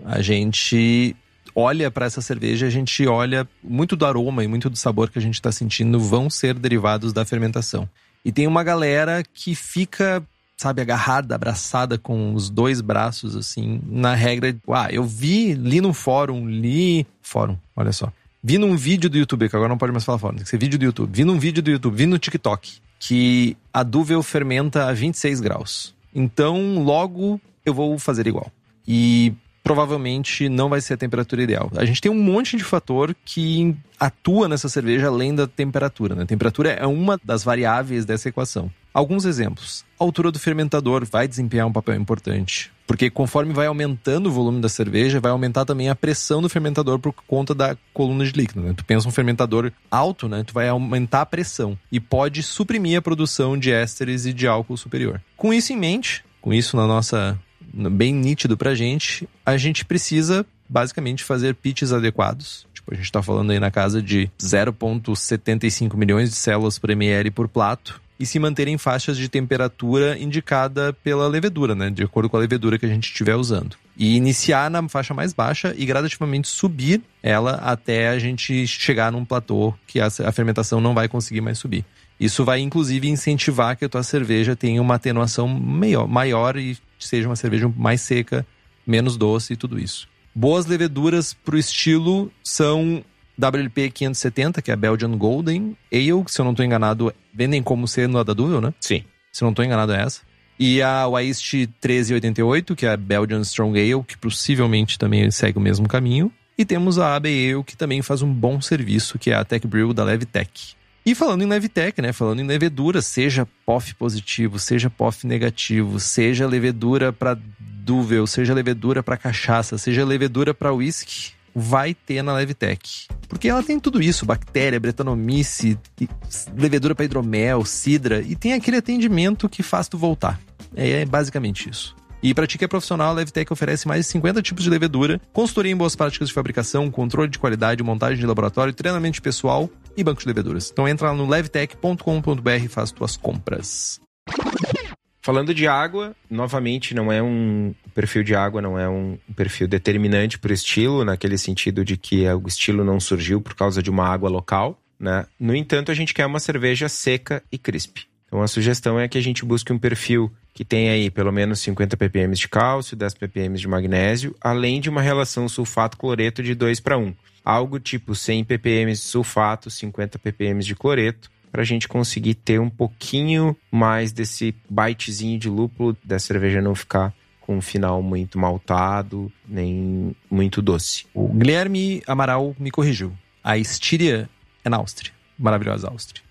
A gente olha para essa cerveja, a gente olha muito do aroma e muito do sabor que a gente está sentindo vão ser derivados da fermentação. E tem uma galera que fica, sabe, agarrada, abraçada com os dois braços, assim, na regra. Ah, eu vi, li no fórum, li. Fórum, olha só. Vi num vídeo do YouTube, que agora não pode mais falar fora, tem que ser vídeo do YouTube. Vi num vídeo do YouTube, vi no TikTok, que a Duvel fermenta a 26 graus. Então, logo eu vou fazer igual. E provavelmente não vai ser a temperatura ideal. A gente tem um monte de fator que atua nessa cerveja além da temperatura. Né? A temperatura é uma das variáveis dessa equação. Alguns exemplos. A altura do fermentador vai desempenhar um papel importante. Porque conforme vai aumentando o volume da cerveja, vai aumentar também a pressão do fermentador por conta da coluna de líquido. Né? Tu pensa um fermentador alto, né? Tu vai aumentar a pressão e pode suprimir a produção de ésteres e de álcool superior. Com isso em mente, com isso na nossa bem nítido pra gente, a gente precisa basicamente fazer pitches adequados. Tipo, a gente está falando aí na casa de 0,75 milhões de células por ml por plato e se manter em faixas de temperatura indicada pela levedura, né? De acordo com a levedura que a gente estiver usando. E iniciar na faixa mais baixa e gradativamente subir ela até a gente chegar num platô que a, fermentação não vai conseguir mais subir. Isso vai, inclusive, incentivar que a tua cerveja tenha uma atenuação maior, maior e seja uma cerveja mais seca, menos doce e tudo isso. Boas leveduras para o estilo são WLP 570, que é a Belgian Golden Ale, que se eu não estou enganado, vendem como sendo a da Duvel, né? Sim. Se eu não estou enganado é essa. E a Waist 1388, que é a Belgian Strong Ale, que possivelmente também segue o mesmo caminho. E temos a AB Ale, que também faz um bom serviço, que é a Tech Brew da Levtech. E falando em Levtech, né? Falando em levedura, seja POF positivo, seja POF negativo, seja levedura para Duvel, seja levedura para cachaça, seja levedura para whisky, vai ter na Levtech. Porque ela tem tudo isso: bactéria, bretanomice, levedura para hidromel, sidra, e tem aquele atendimento que faz tu voltar. É basicamente isso. E para ti que é profissional, a Levtech oferece mais de 50 tipos de levedura, consultoria em boas práticas de fabricação, controle de qualidade, montagem de laboratório, treinamento pessoal e banco de leveduras. Então entra lá no levtech.com.br e faz tuas compras. Falando de água, novamente não é um perfil de água não é um perfil determinante para o estilo, naquele sentido de que o estilo não surgiu por causa de uma água local, né? No entanto, a gente quer uma cerveja seca e crisp. Então a sugestão é que a gente busque um perfil que tenha aí pelo menos 50 ppm de cálcio, 10 ppm de magnésio, além de uma relação sulfato-cloreto de 2 para 1. Algo tipo 100 ppm de sulfato, 50 ppm de cloreto, para a gente conseguir ter um pouquinho mais desse bitezinho de lúpulo da cerveja não ficar com um final muito maltado, nem muito doce. O Guilherme Amaral me corrigiu. A Estíria é na Áustria. Maravilhosa Áustria.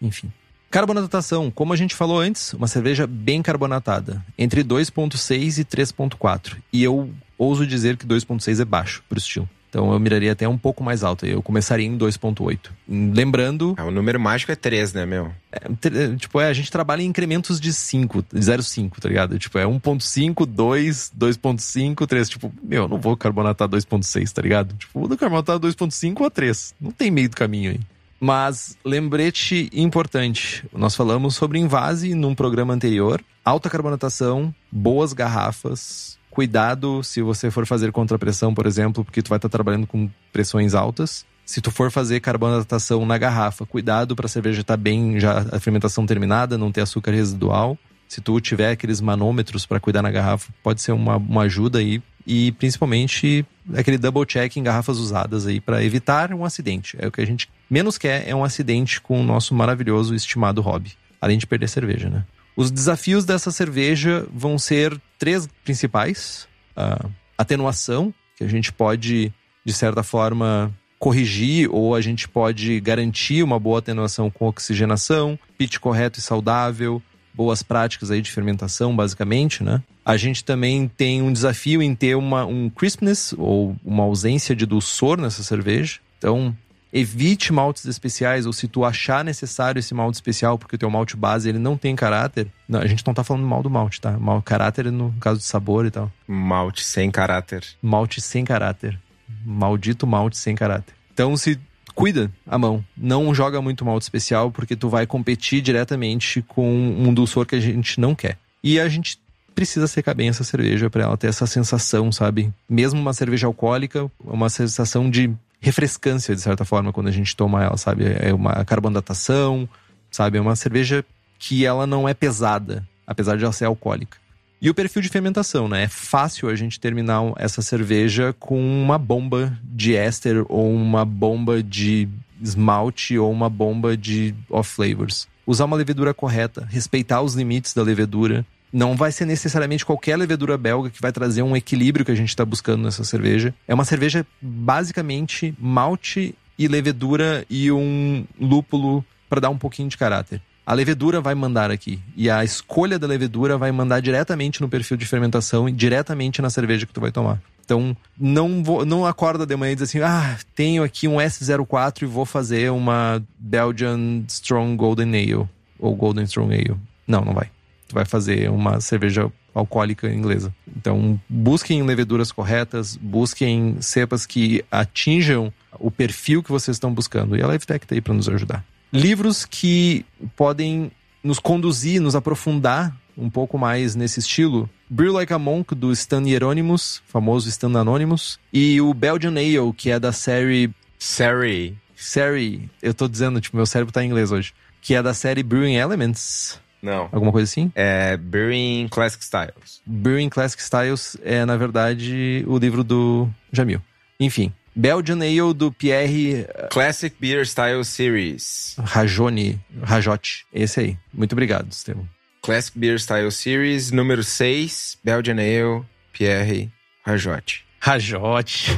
Enfim. Carbonatação, como a gente falou antes, uma cerveja bem carbonatada, entre 2.6 e 3.4. E eu ouso dizer que 2.6 é baixo para o estilo. Então eu miraria até um pouco mais alto. Eu começaria em 2.8. Lembrando. Ah, o número mágico é 3, né, meu? É, tipo, é, a gente trabalha em incrementos de 5, 0,5, tá ligado? Tipo, é 1.5, 2, 2.5, 3. Tipo, meu, eu não vou carbonatar 2.6, tá ligado? Tipo, vou carbonatar 2.5 a 3. Não tem meio do caminho aí. Mas lembrete importante: nós falamos sobre invase num programa anterior. Alta carbonatação, boas garrafas, Cuidado se você for fazer contrapressão, por exemplo, porque tu vai estar trabalhando com pressões altas. Se tu for fazer carbonatação na garrafa, cuidado para a cerveja estar tá bem já a fermentação terminada, não ter açúcar residual. Se tu tiver aqueles manômetros para cuidar na garrafa, pode ser uma, uma ajuda aí. E principalmente aquele double check em garrafas usadas aí para evitar um acidente. É o que a gente menos quer é um acidente com o nosso maravilhoso estimado hobby. Além de perder cerveja, né? Os desafios dessa cerveja vão ser três principais: a atenuação, que a gente pode, de certa forma, corrigir ou a gente pode garantir uma boa atenuação com oxigenação, pitch correto e saudável, boas práticas aí de fermentação, basicamente, né? A gente também tem um desafio em ter uma, um crispness ou uma ausência de dulçor nessa cerveja. Então, evite maltes especiais, ou se tu achar necessário esse malte especial, porque o teu malte base ele não tem caráter. Não, a gente não tá falando mal do malte, tá? Mal caráter no caso de sabor e tal. Malte sem caráter. Malte sem caráter. Maldito malte sem caráter. Então se cuida a mão. Não joga muito malte especial, porque tu vai competir diretamente com um dulçor que a gente não quer. E a gente precisa secar bem essa cerveja para ela ter essa sensação, sabe? Mesmo uma cerveja alcoólica, uma sensação de refrescância, de certa forma, quando a gente toma ela, sabe? É uma carbonatação, sabe? É uma cerveja que ela não é pesada, apesar de ela ser alcoólica. E o perfil de fermentação, né? É fácil a gente terminar essa cerveja com uma bomba de éster ou uma bomba de esmalte ou uma bomba de off flavors. Usar uma levedura correta, respeitar os limites da levedura, não vai ser necessariamente qualquer levedura belga que vai trazer um equilíbrio que a gente está buscando nessa cerveja. É uma cerveja basicamente malte e levedura e um lúpulo para dar um pouquinho de caráter. A levedura vai mandar aqui. E a escolha da levedura vai mandar diretamente no perfil de fermentação e diretamente na cerveja que tu vai tomar. Então, não, vou, não acorda de manhã e diz assim: ah, tenho aqui um S04 e vou fazer uma Belgian Strong Golden Ale. Ou Golden Strong Ale. Não, não vai tu vai fazer uma cerveja alcoólica inglesa. Então, busquem leveduras corretas, busquem cepas que atinjam o perfil que vocês estão buscando. E a LiveTech está aí para nos ajudar. Livros que podem nos conduzir, nos aprofundar um pouco mais nesse estilo. Brew Like a Monk, do Stan Hieronymus, famoso Stan Anonymous. E o Belgian Ale, que é da série... Sorry. Série... Eu tô dizendo, tipo, meu cérebro tá em inglês hoje. Que é da série Brewing Elements. Não. Alguma coisa assim? É Brewing Classic Styles. Brewing Classic Styles é, na verdade, o livro do Jamil. Enfim. Belgian Ale do Pierre Classic Beer Style Series. Rajone, Rajote. Esse aí. Muito obrigado, Estevam. Classic Beer Style Series, número 6, Belgian Ale, Pierre Rajote. Rajote.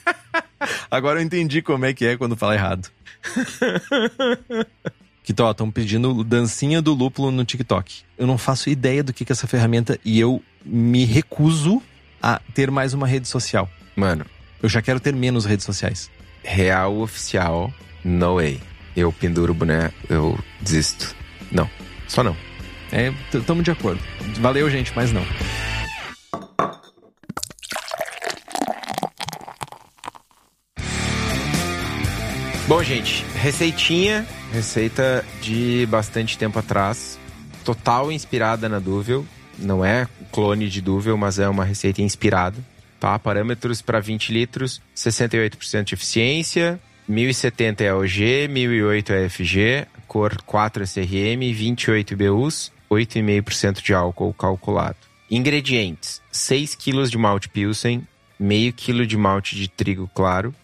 Agora eu entendi como é que é quando fala errado. que estão pedindo dancinha do lúpulo no TikTok. Eu não faço ideia do que, que é essa ferramenta e eu me recuso a ter mais uma rede social. Mano, Eu já quero ter menos redes sociais. real oficial, no way. Eu penduro o boné, eu desisto. Não, só não. É, tamo de acordo. Valeu, gente, mas não. Bom, gente, receitinha, receita de bastante tempo atrás, total inspirada na Duvel. Não é clone de Duvel, mas é uma receita inspirada. Tá? Parâmetros para 20 litros, 68% de eficiência, 1070 é OG, 1008 é FG, cor 4 SRM, 28 BUs, 8,5% de álcool calculado. Ingredientes: 6 kg de malte Pilsen, meio quilo de malte de trigo claro,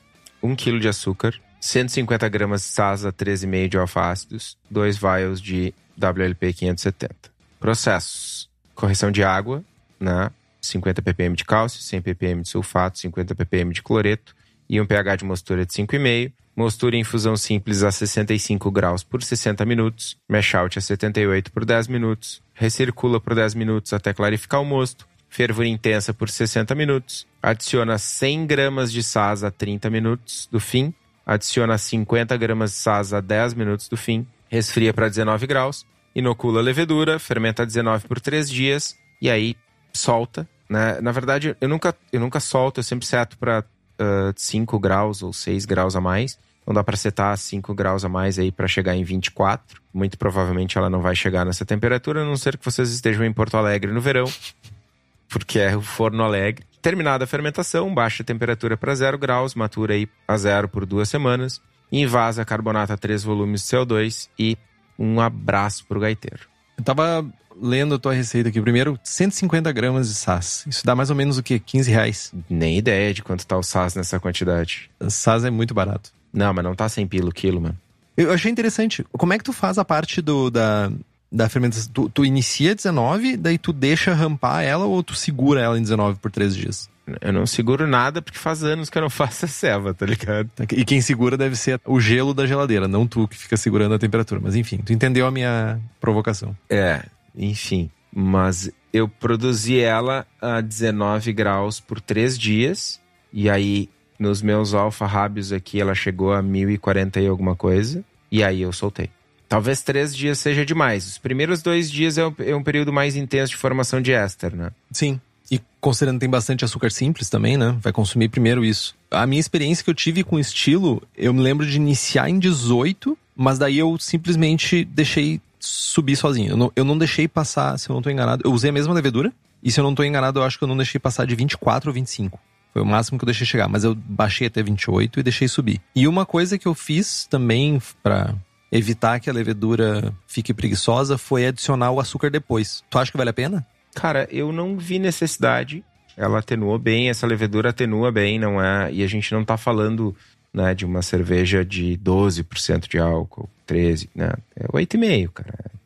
1 kg de açúcar, 150 gramas de sasa 13,5 de alfa-ácidos, 2 vials de WLP 570. Processos: correção de água, né? 50 ppm de cálcio, 100 ppm de sulfato, 50 ppm de cloreto e um pH de mostura de 5,5. Mostura em infusão simples a 65 graus por 60 minutos. Mash out a 78 por 10 minutos. Recircula por 10 minutos até clarificar o mosto. Fervura intensa por 60 minutos. Adiciona 100 gramas de sas a 30 minutos do fim. Adiciona 50 gramas de sas a 10 minutos do fim. Resfria para 19 graus. Inocula a levedura. Fermenta a 19 por 3 dias. E aí solta. Né? Na verdade, eu nunca, eu nunca solto. Eu sempre seto para 5 graus ou 6 graus a mais. Então dá para setar 5 graus a mais aí para chegar em 24. Muito provavelmente ela não vai chegar nessa temperatura, a não ser que vocês estejam em Porto Alegre no verão, porque é o forno alegre. Terminada a fermentação, baixa a temperatura para 0 graus, matura aí a zero por duas semanas, invasa carbonato a 3 volumes de CO2 e um abraço pro gaiteiro. Eu tava lendo a tua receita aqui. Primeiro, 150 gramas de SAS. Isso dá mais ou menos o quê? 15 reais. Nem ideia de quanto tá o SAS nessa quantidade. SAS é muito barato. Não, mas não tá 100 pila o quilo, mano. Eu achei interessante. Como é que tu faz a parte do, da, da fermentação? Tu, tu inicia 19, daí tu deixa rampar ela ou tu segura ela em 19 por 3 dias? Eu não seguro nada porque faz anos que eu não faço a ceva, tá ligado? E quem segura deve ser o gelo da geladeira, não tu que fica segurando a temperatura. Mas enfim, tu entendeu a minha provocação. É, enfim. Mas eu produzi ela a 19 graus por 3 dias. E aí, nos meus alfarrábios aqui, ela chegou a 1040 e alguma coisa. E aí eu soltei. Talvez três dias seja demais. Os primeiros dois dias é um, é um período mais intenso de formação de éster, né? Sim. E considerando que tem bastante açúcar simples também, né? Vai consumir primeiro isso. A minha experiência que eu tive com estilo, eu me lembro de iniciar em 18, mas daí eu simplesmente deixei subir sozinho. Eu não, eu não deixei passar, se eu não tô enganado. Eu usei a mesma levedura, e se eu não tô enganado, eu acho que eu não deixei passar de 24 ou 25. Foi o máximo que eu deixei chegar, mas eu baixei até 28 e deixei subir. E uma coisa que eu fiz também para evitar que a levedura fique preguiçosa foi adicionar o açúcar depois. Tu acha que vale a pena? Cara, eu não vi necessidade. Ela atenuou bem, essa levedura atenua bem, não é? E a gente não tá falando né, de uma cerveja de 12% de álcool, 13%, né? É 8,5%, cara.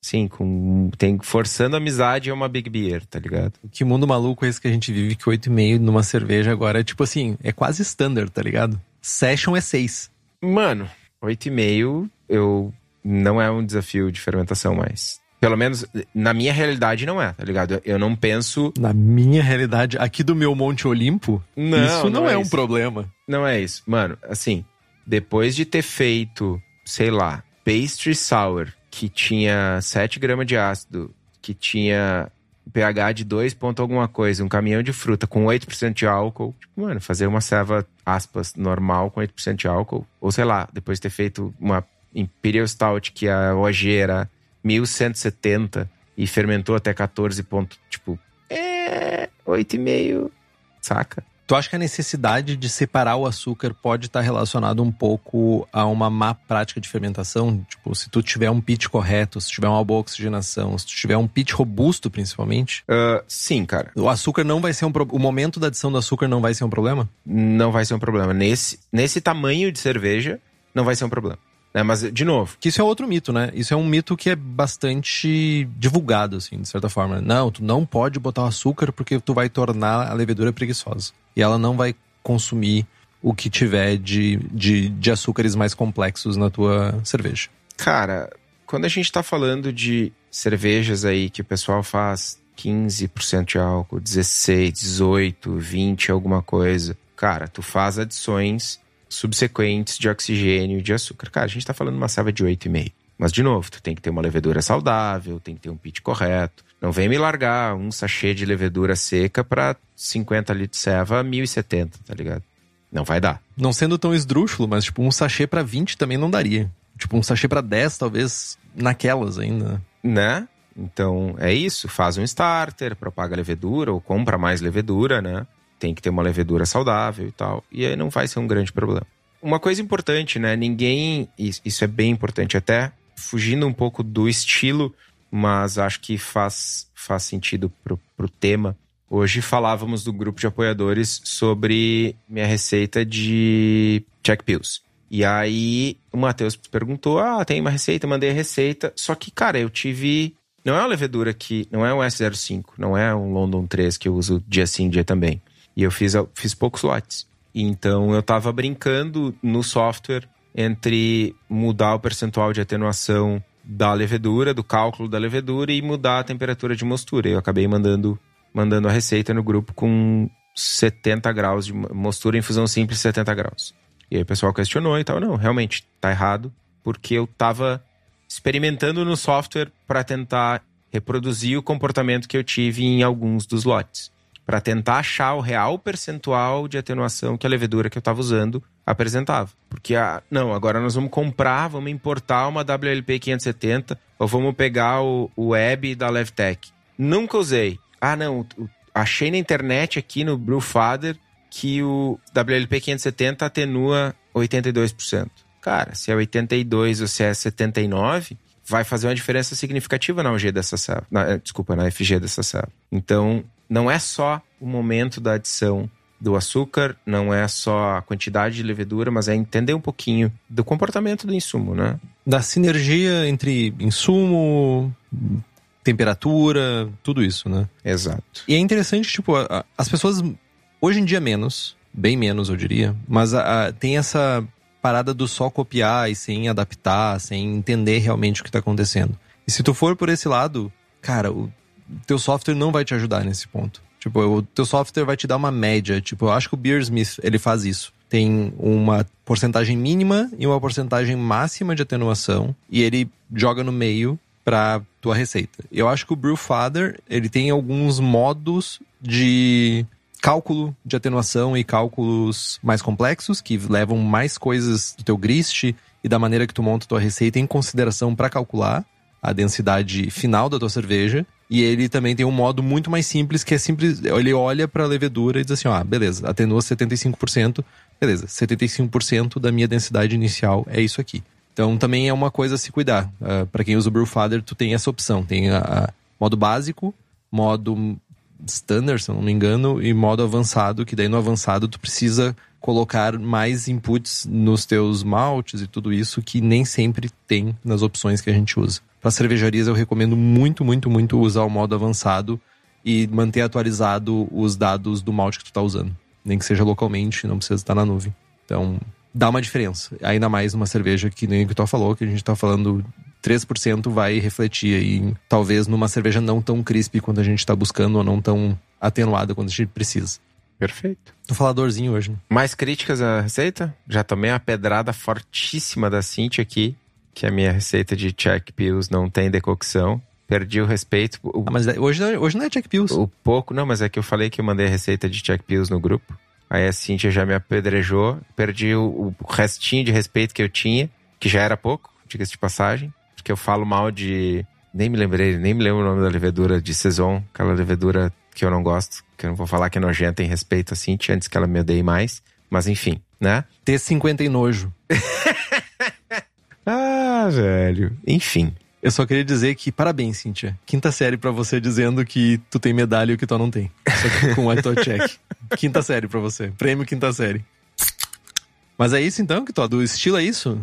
Sim, com, tem, forçando a amizade é uma Big Beer, tá ligado? Que mundo maluco é esse que a gente vive que 8,5 numa cerveja agora é tipo assim, é quase standard, tá ligado? Session é 6. Mano, 8,5 eu não é um desafio de fermentação mais. Pelo menos na minha realidade não é, tá ligado? Eu não penso. Na minha realidade, aqui do meu Monte Olimpo, Não, isso não, não é, é um isso. problema. Não é isso. Mano, assim, depois de ter feito, sei lá, pastry sour, que tinha 7 gramas de ácido, que tinha pH de 2 ponto alguma coisa, um caminhão de fruta com 8% de álcool. Tipo, mano, fazer uma ceva, aspas, normal com 8% de álcool. Ou sei lá, depois de ter feito uma Imperial Stout que a OG era 1170 e fermentou até 14 ponto, tipo, é 8,5, saca? Tu acha que a necessidade de separar o açúcar pode estar relacionado um pouco a uma má prática de fermentação? Tipo, se tu tiver um pitch correto, se tiver uma boa oxigenação, se tu tiver um pitch robusto, principalmente, Uh, sim, cara. o açúcar não vai ser um pro... o momento da adição do açúcar não vai ser um problema? Não vai ser um problema. Nesse, nesse tamanho de cerveja, não vai ser um problema. Né? Mas, de novo, Que isso é outro mito, né? Isso é um mito que é bastante divulgado, assim, de certa forma. Não, tu não pode botar o açúcar porque tu vai tornar a levedura preguiçosa. E ela não vai consumir o que tiver de, de, de açúcares mais complexos na tua cerveja. cara, quando a gente tá falando de cervejas aí que o pessoal faz 15% de álcool, 16, 18, 20, alguma coisa, cara, tu faz adições subsequentes de oxigênio e de açúcar. Cara, a gente tá falando de uma selva de 8,5. Mas, de novo, tu tem que ter uma levedura saudável, tem que ter um pitch correto. Não vem me largar um sachê de levedura seca pra 50 litros de ceva a 1.070, tá ligado? Não vai dar. Não sendo tão esdrúxulo, mas tipo, um sachê pra 20 também não daria. Tipo, um sachê pra 10, talvez, naquelas ainda. né? Então é isso, faz um starter, propaga levedura ou compra mais levedura, né? Tem que ter uma levedura saudável e tal. E aí não vai ser um grande problema. Uma coisa importante, né? Ninguém. Isso é bem importante, até fugindo um pouco do estilo, mas acho que faz, faz sentido pro, pro tema. Hoje falávamos do grupo de apoiadores sobre minha receita de check pills. E aí o Matheus perguntou: Ah, tem uma receita, mandei a receita. Só que, cara, eu tive. Não é uma levedura que. Não é um S05, não é um London 3 que eu uso dia sim, dia também. E eu fiz, fiz poucos lotes. Então eu tava brincando no software entre mudar o percentual de atenuação da levedura, do cálculo da levedura e mudar a temperatura de mostura. Eu acabei mandando, mandando a receita no grupo com 70 graus de mostura, infusão simples 70 graus. E aí o pessoal questionou e tal. Não, realmente, tá errado, porque eu tava experimentando no software para tentar reproduzir o comportamento que eu tive em alguns dos lotes. Para tentar achar o real percentual de atenuação que a levedura que eu estava usando apresentava. Porque, a, não, agora nós vamos comprar, vamos importar uma WLP 570 ou vamos pegar o, o Web da Levtech. Nunca usei. Ah, não, achei na internet aqui no Brewfather que o WLP 570 atenua 82%. Cara, se é 82 ou se é 79, vai fazer uma diferença significativa na UG dessa eh, desculpa, na FG dessa célula. Então, não é só o momento da adição do açúcar, não é só a quantidade de levedura, mas é entender um pouquinho do comportamento do insumo, né? Da sinergia entre insumo, temperatura, tudo isso, né? Exato. E é interessante, tipo, a- a- as pessoas, hoje em dia menos, bem menos eu diria, mas a- tem essa parada do só copiar e sem adaptar, sem entender realmente o que tá acontecendo. E se tu for por esse lado, cara, o teu software não vai te ajudar nesse ponto. Tipo, o teu software vai te dar uma média. Tipo, eu acho que o Beersmith, ele faz isso. Tem uma porcentagem mínima e uma porcentagem máxima de atenuação e ele joga no meio pra tua receita. Eu acho que o Brewfather, ele tem alguns modos de cálculo de atenuação e cálculos mais complexos que levam mais coisas do teu grist e da maneira que tu monta tua receita em consideração para calcular a densidade final da tua cerveja. E ele também tem um modo muito mais simples, que é simples. Ele olha para a levedura e diz assim: ó, ah, beleza, atenua 75%, beleza, 75% da minha densidade inicial é isso aqui. Então também é uma coisa a se cuidar. para quem usa o Brewfather, tu tem essa opção. Tem a, a modo básico, modo standard, se não me engano, e modo avançado, que daí no avançado tu precisa colocar mais inputs nos teus maltes e tudo isso que nem sempre tem nas opções que a gente usa. Para cervejarias eu recomendo muito, muito, muito usar o modo avançado e manter atualizado os dados do malte que tu tá usando. Nem que seja localmente, não precisa estar na nuvem. Então, dá uma diferença. Ainda mais numa cerveja que nem o que tu falou, que a gente tá falando 3% vai refletir aí, talvez numa cerveja não tão crisp quanto a gente tá buscando ou não tão atenuada quanto a gente precisa. Perfeito. Tô faladorzinho hoje. né? Mais críticas à receita? Já tomei uma pedrada fortíssima da Cintia aqui, que a minha receita de check pills não tem decocção. Perdi o respeito. O, Ah, mas hoje, não é- hoje não é Jack Pills. o pouco, não, mas é que eu falei que eu mandei a receita de check pills no grupo. Aí a Cintia já me apedrejou. Perdi o, o restinho de respeito que eu tinha, que já era pouco, diga-se de passagem. Porque eu falo mal de Nem me lembrei, nem me lembro o nome da levedura de Saison, aquela levedura que eu não gosto, que eu não vou falar que é nojenta em respeito a Cintia, antes que ela me odeie mais. Mas enfim, né? T50 e nojo. ah, velho. Enfim. Eu só queria dizer que parabéns, Cintia. Quinta série para você dizendo que tu tem medalha e o que tu não tem. Só que com o check. Quinta série para você. Prêmio quinta série. Mas é isso então, que do estilo é isso?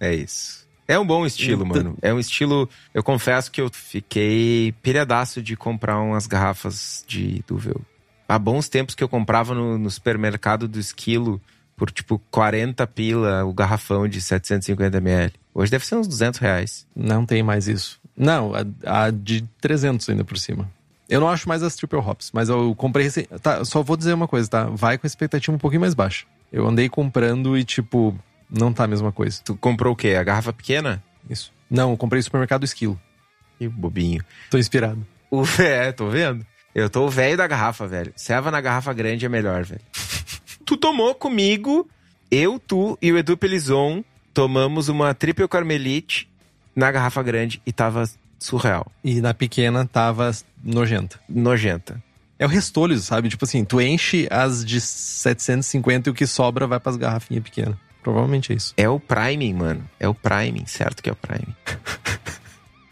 É isso. É um bom estilo, então... mano. É um estilo. Eu confesso que eu fiquei pilhadaço de comprar umas garrafas de Duvel. Há bons tempos que eu comprava no, no supermercado do esquilo por tipo 40 pila o garrafão de 750ml. Hoje deve ser uns 200 reais. Não tem mais isso. Não, a, a de 300 ainda por cima. Eu não acho mais as triple hops, mas eu comprei recém. Tá, só vou dizer uma coisa, tá? Vai com a expectativa um pouquinho mais baixa. Eu andei comprando e, tipo, não tá a mesma coisa. Tu comprou o quê? A garrafa pequena? Isso. Não, eu comprei no supermercado Esquilo. Que bobinho. Tô inspirado. O, é, tô vendo. Eu tô o velho da garrafa, velho. Serva na garrafa grande é melhor, velho. Tu tomou comigo, eu, tu e o Edu Pelizon tomamos uma triple carmelite na garrafa grande e tava surreal. E na pequena tava nojenta. Nojenta. É o restolho, sabe? Tipo assim, tu enche as de 750 e o que sobra vai pras garrafinhas pequenas. Provavelmente é isso. É o priming, mano. É o priming, certo que é o priming.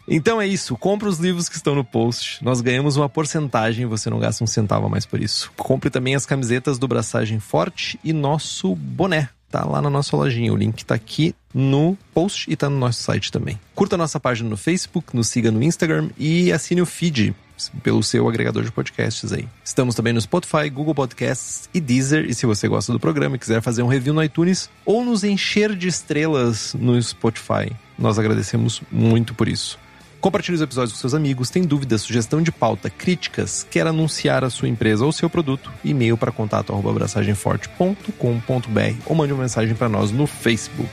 então é isso. Compre os livros que estão no post. Nós ganhamos uma porcentagem você não gasta um centavo a mais por isso. Compre também as camisetas do Braçagem Forte e nosso boné tá lá na nossa lojinha. O link tá aqui no post e tá no nosso site também. Curta nossa página no Facebook, nos siga no Instagram e assine o feed pelo seu agregador de podcasts aí. Estamos também no Spotify, Google Podcasts e Deezer. E se você gosta do programa e quiser fazer um review no iTunes ou nos encher de estrelas no Spotify, nós agradecemos muito por isso. Compartilhe os episódios com seus amigos. Tem dúvidas, sugestão de pauta, críticas, quer anunciar a sua empresa ou seu produto? E-mail para contato abraçagemforte.com.br ou mande uma mensagem para nós no Facebook.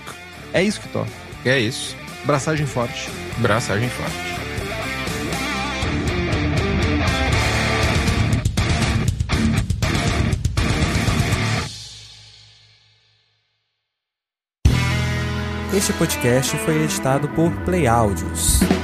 É isso que toca. É isso. Braçagem forte. Braçagem forte. Este podcast foi editado por Play Áudios.